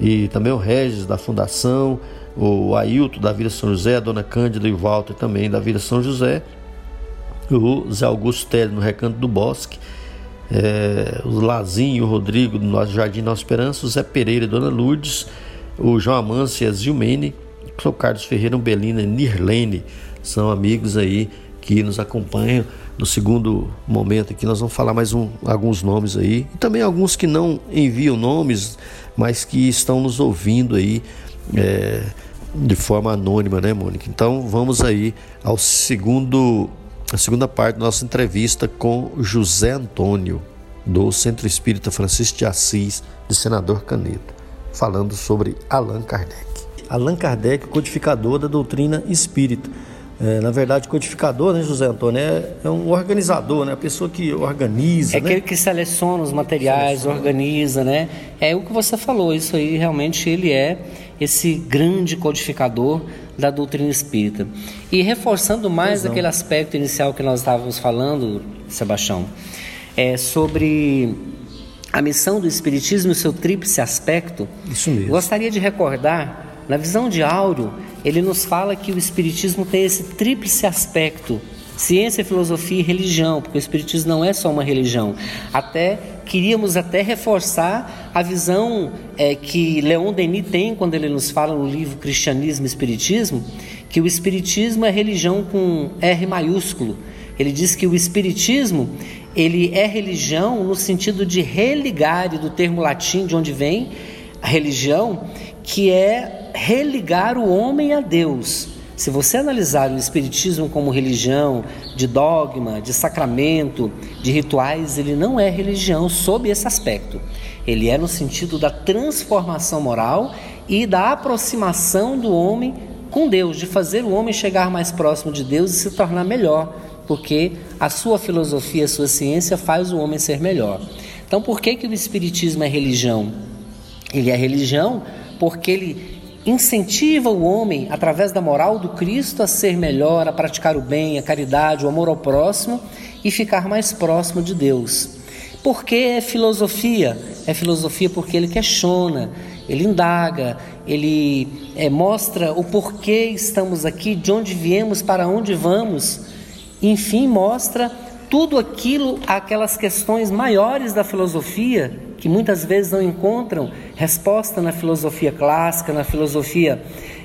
E também o Regis da Fundação, o Ailton da Vila São José, a Dona Cândida e o Walter também da Vila São José, o Zé Augusto Tele no Recanto do Bosque, é, o Lazinho, o Rodrigo do Jardim Nossa Esperança, o Zé Pereira e Dona Lourdes, o João Amâncio e a Zilmene, o Carlos Ferreira, Belina e Nirlene, são amigos aí que nos acompanham. No segundo momento aqui nós vamos falar mais um, alguns nomes aí e também alguns que não enviam nomes, mas que estão nos ouvindo aí é, de forma anônima, né, Mônica? Então vamos aí ao segundo a segunda parte da nossa entrevista com José Antônio, do Centro Espírita Francisco de Assis, de Senador Caneta, falando sobre Allan Kardec. Allan Kardec, codificador da doutrina espírita. É, na verdade, codificador, né, José Antônio, é, é, um organizador, né, a pessoa que organiza. É né? aquele que seleciona os materiais, seleciona. organiza, né? É o que você falou, isso aí realmente ele é esse grande codificador da doutrina espírita. E reforçando mais Exato. aquele aspecto inicial que nós estávamos falando, Sebastião, é sobre a missão do espiritismo e o seu tríplice aspecto. Isso mesmo. Gostaria de recordar, na visão de Áureo, ele nos fala que o espiritismo tem esse tríplice aspecto ciência, filosofia e religião, porque o espiritismo não é só uma religião. Até queríamos até reforçar a visão é, que Leon Denis tem quando ele nos fala no livro Cristianismo e Espiritismo, que o espiritismo é religião com R maiúsculo. Ele diz que o espiritismo ele é religião no sentido de religare do termo latim de onde vem religião, que é religar o homem a Deus. Se você analisar o Espiritismo como religião, de dogma, de sacramento, de rituais, ele não é religião sob esse aspecto. Ele é no sentido da transformação moral e da aproximação do homem com Deus, de fazer o homem chegar mais próximo de Deus e se tornar melhor, porque a sua filosofia, a sua ciência faz o homem ser melhor. Então, por que, que o Espiritismo é religião? Ele é religião porque ele incentiva o homem, através da moral do Cristo, a ser melhor, a praticar o bem, a caridade, o amor ao próximo e ficar mais próximo de Deus. Por que é filosofia? É filosofia porque ele questiona, ele indaga, ele é, mostra o porquê estamos aqui, de onde viemos, para onde vamos. Enfim, mostra tudo aquilo, aquelas questões maiores da filosofia que muitas vezes não encontram resposta na filosofia clássica, na filosofia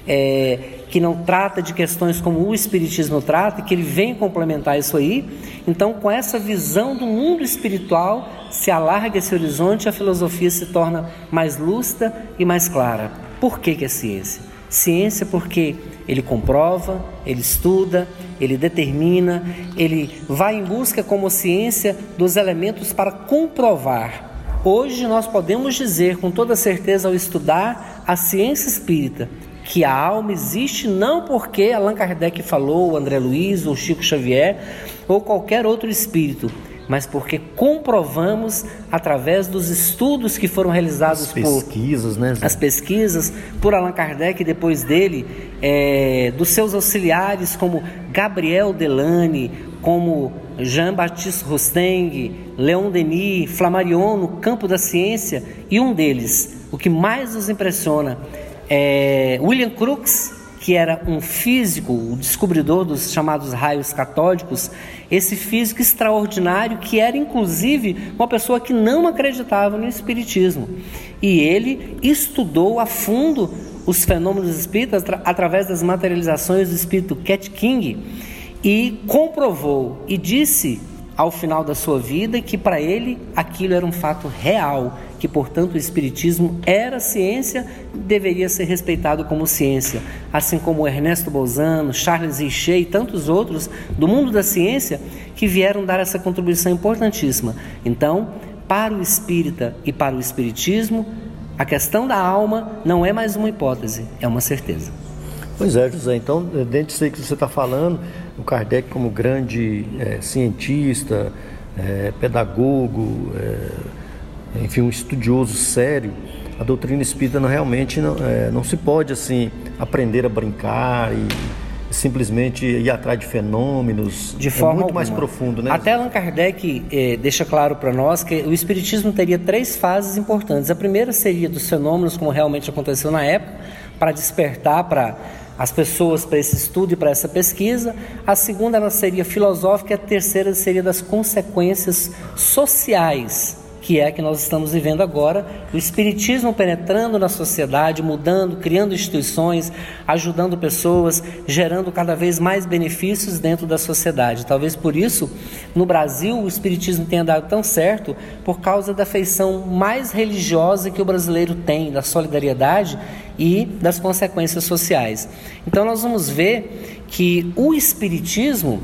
é, que não trata de questões como o Espiritismo trata, e que ele vem complementar isso aí. Então, com essa visão do mundo espiritual, se alarga esse horizonte, a filosofia se torna mais lúcida e mais clara. Por que, que é ciência? Ciência porque ele comprova, ele estuda, ele determina, ele vai em busca como ciência dos elementos para comprovar Hoje nós podemos dizer com toda certeza ao estudar a ciência espírita que a alma existe não porque Allan Kardec falou, André Luiz, ou Chico Xavier, ou qualquer outro espírito, mas porque comprovamos através dos estudos que foram realizados as pesquisas, por né, as pesquisas por Allan Kardec e depois dele, é, dos seus auxiliares como Gabriel Delane, como Jean-Baptiste Rosteng, Leon Denis, Flammarion no campo da ciência e um deles, o que mais nos impressiona, é William Crookes, que era um físico, o descobridor dos chamados raios catódicos, esse físico extraordinário que era inclusive uma pessoa que não acreditava no espiritismo. E ele estudou a fundo os fenômenos espíritas através das materializações do espírito Cat King e comprovou e disse ao final da sua vida que para ele aquilo era um fato real, que portanto o espiritismo era ciência, deveria ser respeitado como ciência, assim como Ernesto Bolzano, Charles Richer e tantos outros do mundo da ciência que vieram dar essa contribuição importantíssima. Então, para o espírita e para o espiritismo, a questão da alma não é mais uma hipótese, é uma certeza. Pois é, José. Então, dentro disso que você está falando, o Kardec como grande é, cientista, é, pedagogo, é, enfim, um estudioso sério, a doutrina espírita não, realmente não, é, não se pode assim aprender a brincar e simplesmente ir atrás de fenômenos de forma muito alguma. mais profundo, né? Até Allan Kardec eh, deixa claro para nós que o espiritismo teria três fases importantes. A primeira seria dos fenômenos como realmente aconteceu na época, para despertar para as pessoas para esse estudo e para essa pesquisa. A segunda ela seria filosófica e a terceira seria das consequências sociais que é que nós estamos vivendo agora, o espiritismo penetrando na sociedade, mudando, criando instituições, ajudando pessoas, gerando cada vez mais benefícios dentro da sociedade. Talvez por isso, no Brasil, o espiritismo tenha dado tão certo por causa da feição mais religiosa que o brasileiro tem, da solidariedade e das consequências sociais. Então nós vamos ver que o espiritismo,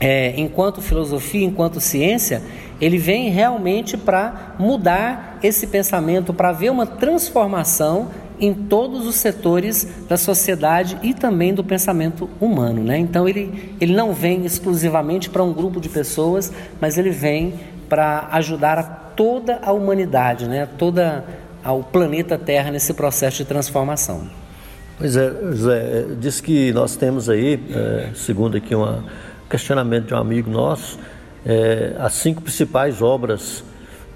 é, enquanto filosofia, enquanto ciência, ele vem realmente para mudar esse pensamento, para ver uma transformação em todos os setores da sociedade e também do pensamento humano. Né? Então ele, ele não vem exclusivamente para um grupo de pessoas, mas ele vem para ajudar a toda a humanidade, né? toda ao planeta Terra nesse processo de transformação. Pois é, José, diz que nós temos aí, é, segundo aqui um questionamento de um amigo nosso, é, as cinco principais obras.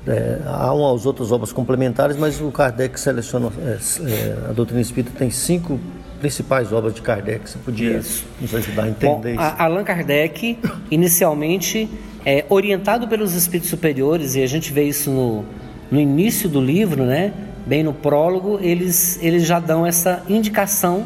É, há umas outras obras complementares, mas o Kardec seleciona, é, é, a doutrina espírita tem cinco principais obras de Kardec. Você podia isso. nos ajudar a entender Bom, isso? Allan Kardec, inicialmente, é, orientado pelos espíritos superiores, e a gente vê isso no, no início do livro, né? bem no prólogo, eles, eles já dão essa indicação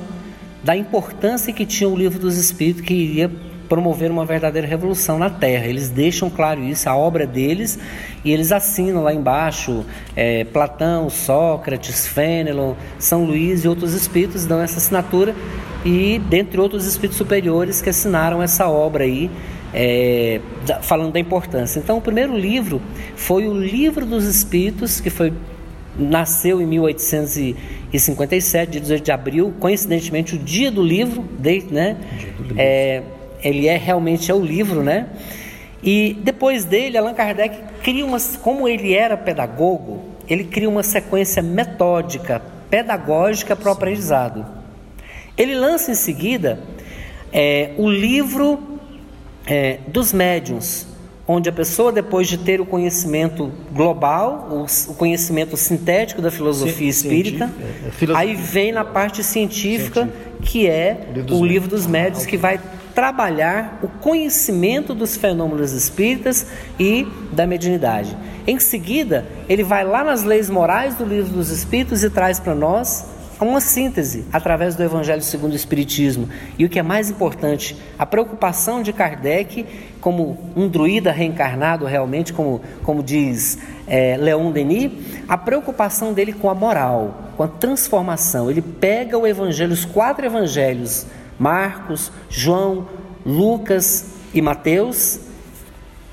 da importância que tinha o livro dos espíritos, que iria promover uma verdadeira revolução na Terra. Eles deixam claro isso, a obra deles, e eles assinam lá embaixo é, Platão, Sócrates, Fênelon, São Luís e outros espíritos dão essa assinatura, e dentre outros espíritos superiores que assinaram essa obra aí, é, falando da importância. Então, o primeiro livro foi o Livro dos Espíritos, que foi nasceu em 1857, dia 18 de abril, coincidentemente o dia do livro, de, né? Do livro. É, ele é realmente é o livro, né? E depois dele, Allan Kardec cria uma, como ele era pedagogo, ele cria uma sequência metódica, pedagógica para o aprendizado. Ele lança em seguida é, o livro é, dos médiuns, onde a pessoa, depois de ter o conhecimento global, o, o conhecimento sintético da filosofia espírita, é, é aí vem na parte científica, científica. que é livro o livro dos médios, que vai trabalhar o conhecimento dos fenômenos espíritas e da mediunidade. Em seguida, ele vai lá nas leis morais do livro dos espíritos e traz para nós uma síntese através do Evangelho segundo o Espiritismo. E o que é mais importante, a preocupação de Kardec, como um druida reencarnado realmente, como, como diz é, Leon Denis, a preocupação dele com a moral, com a transformação. Ele pega o Evangelho, os quatro Evangelhos Marcos, João, Lucas e Mateus.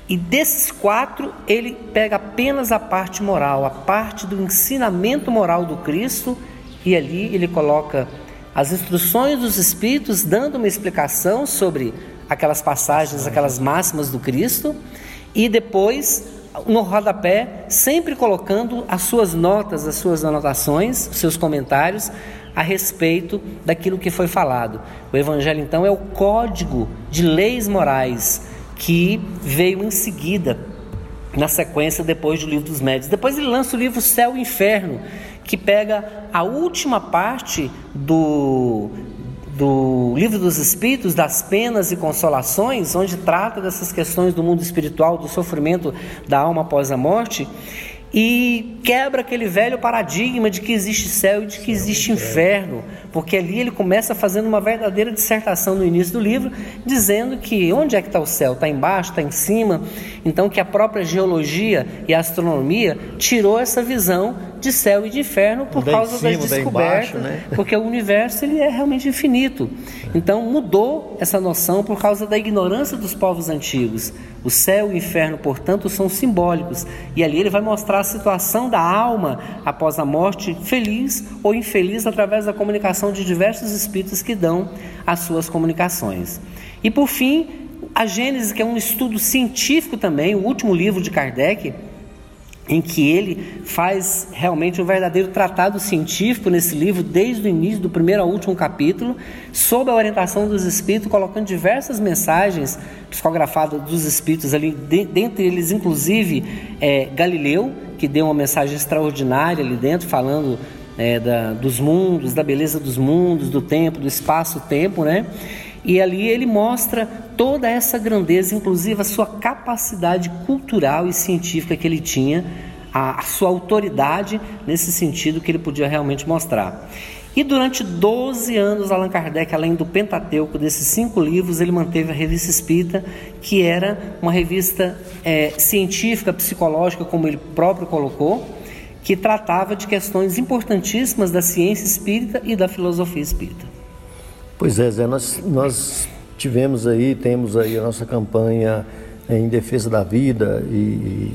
E desses quatro, ele pega apenas a parte moral, a parte do ensinamento moral do Cristo, e ali ele coloca as instruções dos Espíritos, dando uma explicação sobre aquelas passagens, aquelas máximas do Cristo, e depois, no rodapé, sempre colocando as suas notas, as suas anotações, os seus comentários, a respeito daquilo que foi falado. O Evangelho, então, é o código de leis morais que veio em seguida, na sequência, depois do livro dos médios. Depois ele lança o livro Céu e Inferno, que pega a última parte do, do Livro dos Espíritos, das penas e consolações, onde trata dessas questões do mundo espiritual, do sofrimento da alma após a morte, e quebra aquele velho paradigma de que existe céu e de que existe inferno, porque ali ele começa fazendo uma verdadeira dissertação no início do livro, dizendo que onde é que está o céu? Está embaixo, está em cima? Então que a própria geologia e a astronomia tirou essa visão de céu e de inferno por causa cima, das descobertas, embaixo, né? porque o universo ele é realmente infinito. Então mudou essa noção por causa da ignorância dos povos antigos. O céu e o inferno, portanto, são simbólicos. E ali ele vai mostrar a situação da alma após a morte, feliz ou infeliz, através da comunicação de diversos espíritos que dão as suas comunicações. E por fim, a Gênesis, que é um estudo científico também, o último livro de Kardec, em que ele faz realmente um verdadeiro tratado científico nesse livro, desde o início, do primeiro ao último capítulo, sob a orientação dos espíritos, colocando diversas mensagens psicografadas dos espíritos ali, de, dentre eles, inclusive, é, Galileu, que deu uma mensagem extraordinária ali dentro, falando é, da, dos mundos, da beleza dos mundos, do tempo, do espaço-tempo, né? E ali ele mostra toda essa grandeza, inclusive a sua capacidade cultural e científica que ele tinha, a, a sua autoridade nesse sentido que ele podia realmente mostrar. E durante 12 anos, Allan Kardec, além do Pentateuco, desses cinco livros, ele manteve a Revista Espírita, que era uma revista é, científica, psicológica, como ele próprio colocou, que tratava de questões importantíssimas da ciência espírita e da filosofia espírita. Pois é, Zé, nós, nós tivemos aí, temos aí a nossa campanha em defesa da vida e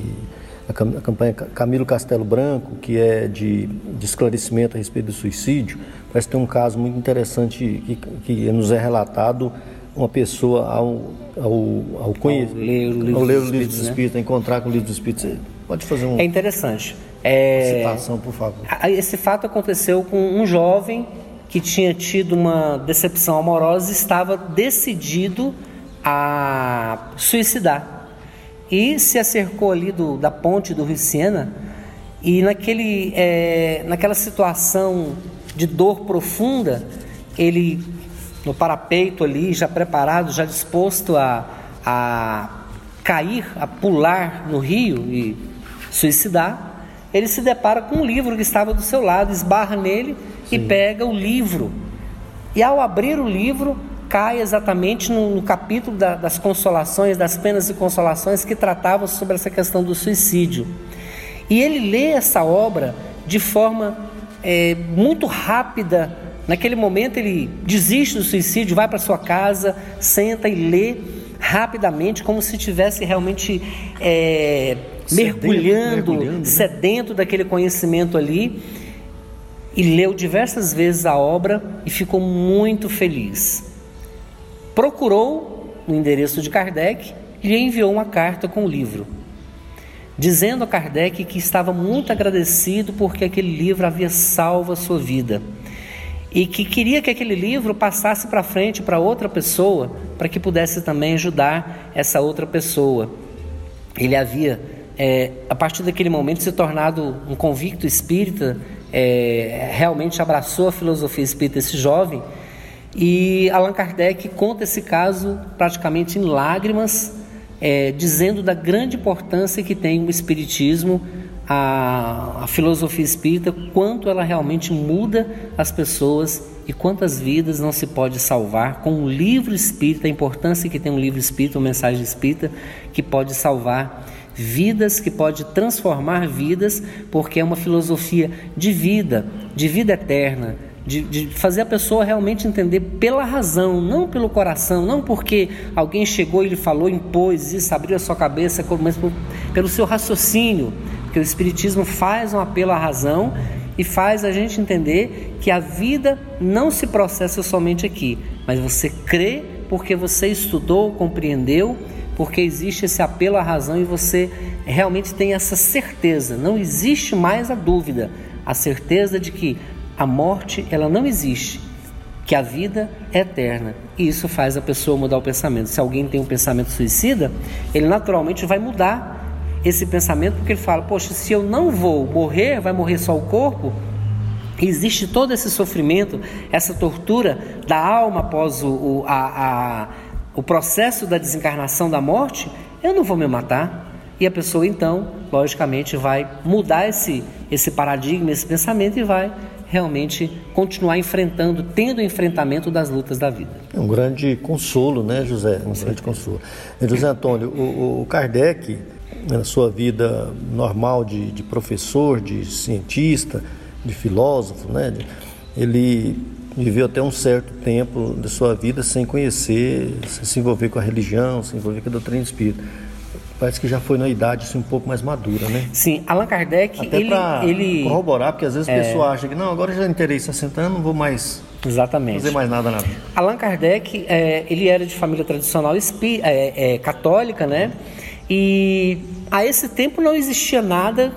a campanha Camilo Castelo Branco, que é de, de esclarecimento a respeito do suicídio. Parece ter um caso muito interessante que, que nos é relatado uma pessoa ao, ao, ao, conhecer, ao ler o livro, ao ler o livro dos Espíritos, né? encontrar com o livro dos Espíritos. Pode fazer um, é interessante. É, citação, por favor. Esse fato aconteceu com um jovem que tinha tido uma decepção amorosa estava decidido a suicidar. E se acercou ali do, da ponte do Rio Siena e naquele, é, naquela situação de dor profunda, ele no parapeito ali, já preparado, já disposto a, a cair, a pular no rio e suicidar, ele se depara com um livro que estava do seu lado, esbarra nele Sim. e pega o livro. E ao abrir o livro, cai exatamente no, no capítulo da, das consolações, das penas e consolações que tratava sobre essa questão do suicídio. E ele lê essa obra de forma é, muito rápida. Naquele momento ele desiste do suicídio, vai para sua casa, senta e lê rapidamente, como se tivesse realmente é, mergulhando, mergulhando né? sedento daquele conhecimento ali e leu diversas vezes a obra e ficou muito feliz. Procurou o endereço de Kardec e lhe enviou uma carta com o livro, dizendo a Kardec que estava muito agradecido porque aquele livro havia salvo a sua vida e que queria que aquele livro passasse para frente para outra pessoa, para que pudesse também ajudar essa outra pessoa. Ele havia, é, a partir daquele momento, se tornado um convicto espírita é, realmente abraçou a filosofia espírita, esse jovem, e Allan Kardec conta esse caso praticamente em lágrimas, é, dizendo da grande importância que tem o Espiritismo, a, a filosofia espírita, quanto ela realmente muda as pessoas e quantas vidas não se pode salvar. Com um livro espírita, a importância que tem um livro espírita, uma mensagem espírita, que pode salvar vidas, que pode transformar vidas, porque é uma filosofia de vida, de vida eterna, de, de, fazer a pessoa realmente entender pela razão, não pelo coração, não porque alguém chegou e lhe falou, impôs isso, abriu a sua cabeça, mas por, pelo seu raciocínio, porque o Espiritismo faz um apelo à razão e faz a gente entender que a vida não se processa somente aqui, mas você crê porque você estudou, compreendeu porque existe esse apelo à razão e você realmente tem essa certeza, não existe mais a dúvida, a certeza de que a morte ela não existe, que a vida é eterna. E isso faz a pessoa mudar o pensamento. Se alguém tem um pensamento suicida, ele naturalmente vai mudar esse pensamento, porque ele fala: Poxa, se eu não vou morrer, vai morrer só o corpo. Existe todo esse sofrimento, essa tortura da alma após o, o a, a o processo da desencarnação da morte, eu não vou me matar. e a pessoa então, logicamente, vai mudar esse, esse paradigma, esse pensamento e vai realmente continuar enfrentando, tendo enfrentamento das lutas da vida. É um grande consolo, né, José? Um grande consolo. José Antônio, o, o Kardec, na sua vida normal de, de professor, de cientista, de filósofo, né, ele viveu até um certo tempo da sua vida sem conhecer, sem se envolver com a religião, sem se envolver com a doutrina espírita parece que já foi na idade assim, um pouco mais madura, né? Sim, Allan Kardec, Até ele, ele... corroborar, porque às vezes é... a pessoa acha que não, agora já entrei 60 anos, não vou mais Exatamente. fazer mais nada na vida. Allan Kardec, é, ele era de família tradicional espí... é, é, católica, né? E a esse tempo não existia nada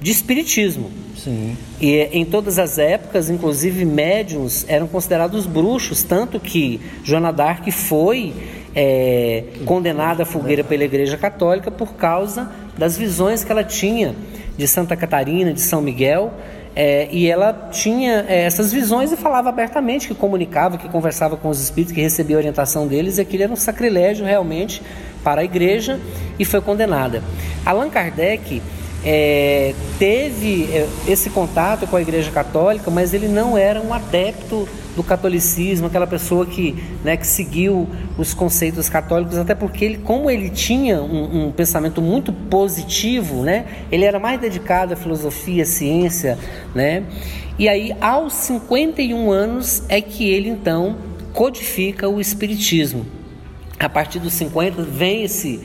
de espiritismo. Sim. E em todas as épocas, inclusive médiums eram considerados bruxos, tanto que Joana d'Arc foi é, condenada à fogueira pela Igreja Católica por causa das visões que ela tinha de Santa Catarina, de São Miguel. É, e ela tinha é, essas visões e falava abertamente que comunicava, que conversava com os espíritos, que recebia orientação deles, e aquilo era um sacrilégio realmente para a igreja e foi condenada. Allan Kardec é, teve é, esse contato com a Igreja Católica, mas ele não era um adepto do catolicismo, aquela pessoa que, né, que seguiu os conceitos católicos, até porque ele, como ele tinha um, um, pensamento muito positivo, né, ele era mais dedicado à filosofia, à ciência, né, e aí aos 51 anos é que ele então codifica o espiritismo. A partir dos 50 vem esse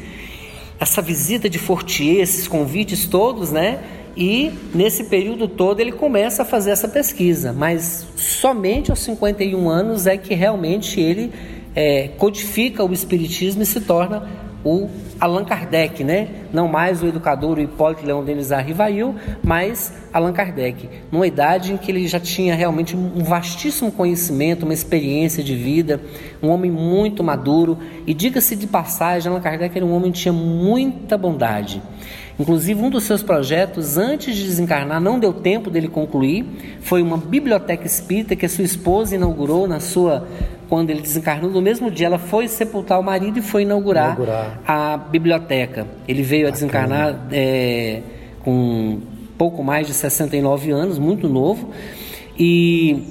essa visita de Fortier, esses convites todos, né? E nesse período todo ele começa a fazer essa pesquisa, mas somente aos 51 anos é que realmente ele é, codifica o Espiritismo e se torna o Allan Kardec, né? Não mais o educador o Hipólito Leão Denis Rivail, mas Allan Kardec, numa idade em que ele já tinha realmente um vastíssimo conhecimento, uma experiência de vida, um homem muito maduro. E diga-se de passagem, Allan Kardec era um homem que tinha muita bondade. Inclusive, um dos seus projetos, antes de desencarnar, não deu tempo dele concluir, foi uma biblioteca espírita que a sua esposa inaugurou na sua quando ele desencarnou, no mesmo dia ela foi sepultar o marido e foi inaugurar, inaugurar. a biblioteca. Ele veio a desencarnar é, com pouco mais de 69 anos, muito novo, e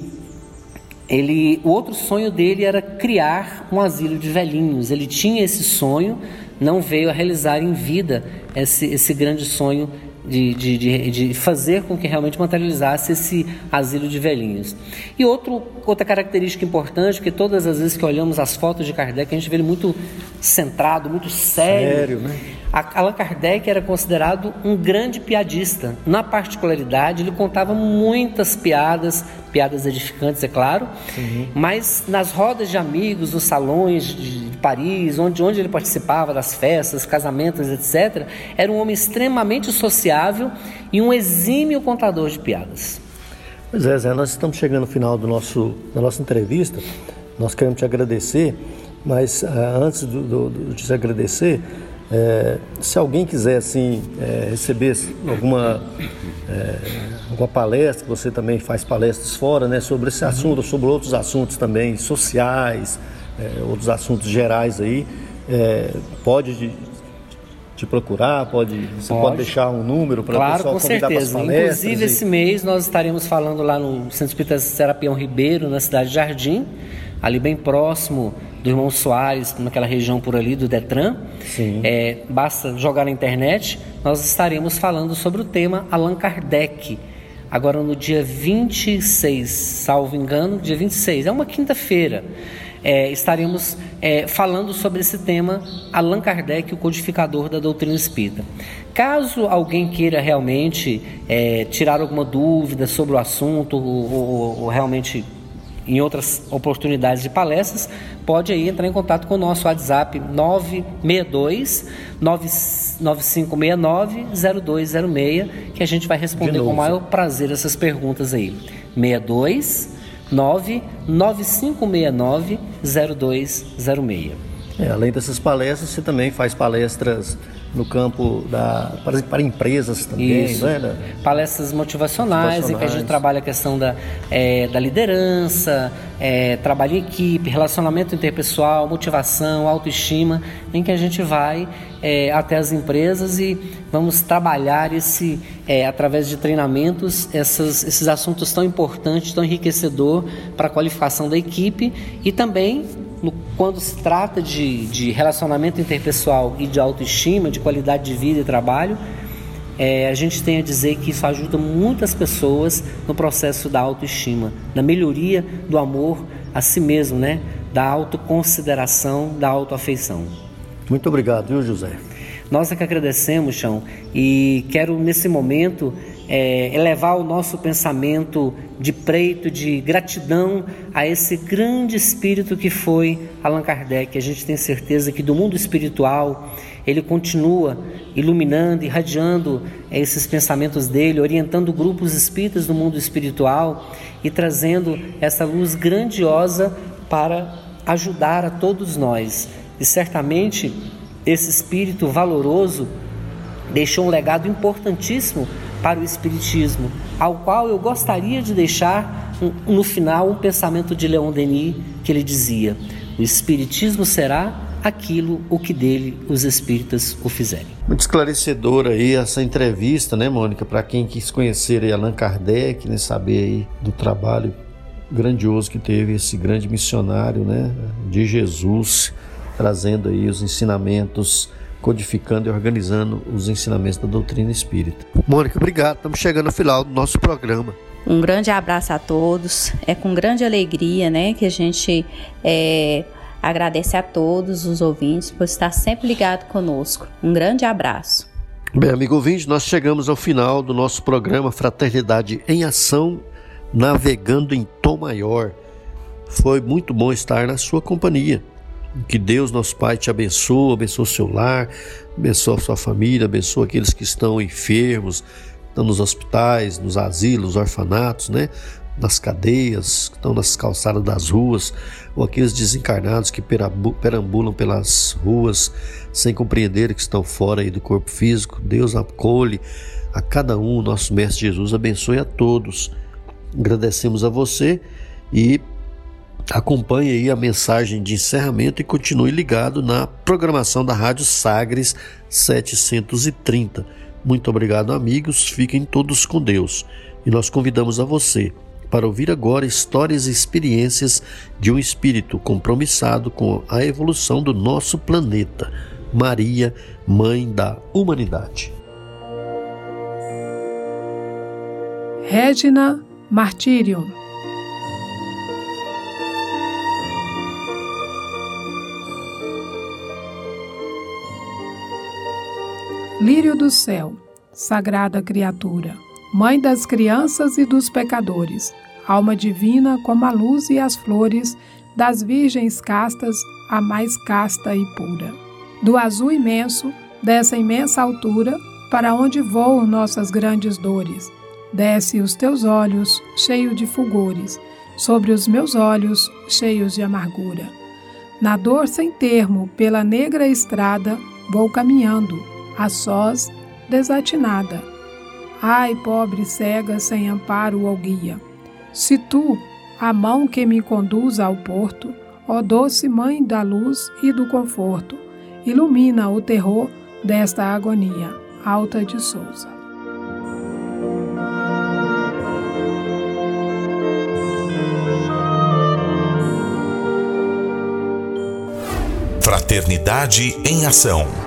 ele, o outro sonho dele era criar um asilo de velhinhos. Ele tinha esse sonho, não veio a realizar em vida esse, esse grande sonho de, de, de, de, fazer com que realmente materializasse esse asilo de velhinhos. E outro, outra característica importante, que todas as vezes que olhamos as fotos de Kardec, a gente vê ele muito centrado, muito sério. Sério, né? Allan Kardec era considerado um grande piadista. Na particularidade, ele contava muitas piadas, piadas edificantes, é claro, uhum. mas nas rodas de amigos, nos salões de Paris, onde, onde ele participava das festas, casamentos, etc., era um homem extremamente sociável e um exímio contador de piadas. Pois é, Zé, nós estamos chegando no final do nosso, da nossa entrevista. Nós queremos te agradecer, mas uh, antes do, do, do, de te agradecer, é, se alguém quiser assim é, receber alguma é, alguma palestra, você também faz palestras fora, né, sobre esse assunto, sobre outros assuntos também sociais, é, outros assuntos gerais aí, é, pode te procurar, pode você pode, pode deixar um número para claro, o pessoal com certeza. Inclusive e... esse mês nós estaremos falando lá no Centro Espírita Serapião Ribeiro, na cidade de Jardim, ali bem próximo do irmão Soares, naquela região por ali do Detran. É, basta jogar na internet, nós estaremos falando sobre o tema Allan Kardec. Agora no dia 26, salvo engano, dia 26, é uma quinta-feira. É, estaremos é, falando sobre esse tema Allan Kardec, o codificador da doutrina espírita. Caso alguém queira realmente é, tirar alguma dúvida sobre o assunto ou, ou, ou realmente em outras oportunidades de palestras, pode aí entrar em contato com o nosso WhatsApp 962 9569 0206, que a gente vai responder com o maior prazer essas perguntas aí. 62 99569 0206. É, além dessas palestras, você também faz palestras no campo da para, para empresas também, Isso. né? Palestras motivacionais, em que a gente trabalha a questão da, é, da liderança, é, trabalho em equipe, relacionamento interpessoal, motivação, autoestima, em que a gente vai é, até as empresas e vamos trabalhar esse é, através de treinamentos essas, esses assuntos tão importantes, tão enriquecedor para a qualificação da equipe e também no, quando se trata de, de relacionamento interpessoal e de autoestima, de qualidade de vida e trabalho, é, a gente tem a dizer que isso ajuda muitas pessoas no processo da autoestima, na melhoria do amor a si mesmo, né? da autoconsideração, da autoafeição. Muito obrigado, viu, José? Nós é que agradecemos, Chão, e quero nesse momento é, elevar o nosso pensamento de preito, de gratidão a esse grande espírito que foi Allan Kardec. A gente tem certeza que do mundo espiritual ele continua iluminando, irradiando esses pensamentos dele, orientando grupos espíritas do mundo espiritual e trazendo essa luz grandiosa para ajudar a todos nós. E certamente esse espírito valoroso deixou um legado importantíssimo para o Espiritismo, ao qual eu gostaria de deixar no final um pensamento de Leon Denis que ele dizia: o Espiritismo será aquilo o que dele os espíritas o fizerem. Muito esclarecedora aí essa entrevista, né, Mônica, para quem quis conhecer aí Allan Kardec, né, saber aí do trabalho grandioso que teve esse grande missionário, né, de Jesus trazendo aí os ensinamentos, codificando e organizando os ensinamentos da doutrina espírita. Mônica, obrigado. Estamos chegando ao final do nosso programa. Um grande abraço a todos. É com grande alegria, né, que a gente é, agradece a todos os ouvintes por estar sempre ligado conosco. Um grande abraço. Bem, amigo ouvinte, nós chegamos ao final do nosso programa Fraternidade em Ação, navegando em tom maior. Foi muito bom estar na sua companhia. Que Deus, nosso Pai, te abençoe, abençoe o seu lar, abençoe a sua família, abençoe aqueles que estão enfermos, estão nos hospitais, nos asilos, orfanatos, né? nas cadeias, que estão nas calçadas das ruas, ou aqueles desencarnados que perambulam pelas ruas sem compreender que estão fora aí do corpo físico. Deus acolhe a cada um, nosso Mestre Jesus abençoe a todos. Agradecemos a você e Acompanhe aí a mensagem de encerramento e continue ligado na programação da Rádio Sagres 730. Muito obrigado, amigos. Fiquem todos com Deus. E nós convidamos a você para ouvir agora histórias e experiências de um espírito compromissado com a evolução do nosso planeta. Maria, Mãe da Humanidade. Regina Martírio Lírio do céu, sagrada criatura, mãe das crianças e dos pecadores, alma divina como a luz e as flores, das virgens castas, a mais casta e pura. Do azul imenso, dessa imensa altura, para onde voam nossas grandes dores, desce os teus olhos, cheio de fulgores, sobre os meus olhos, cheios de amargura. Na dor sem termo, pela negra estrada, vou caminhando, a sós, desatinada. Ai, pobre cega, sem amparo ou guia. Se tu, a mão que me conduz ao porto, ó doce mãe da luz e do conforto, ilumina o terror desta agonia. Alta de Souza. Fraternidade em Ação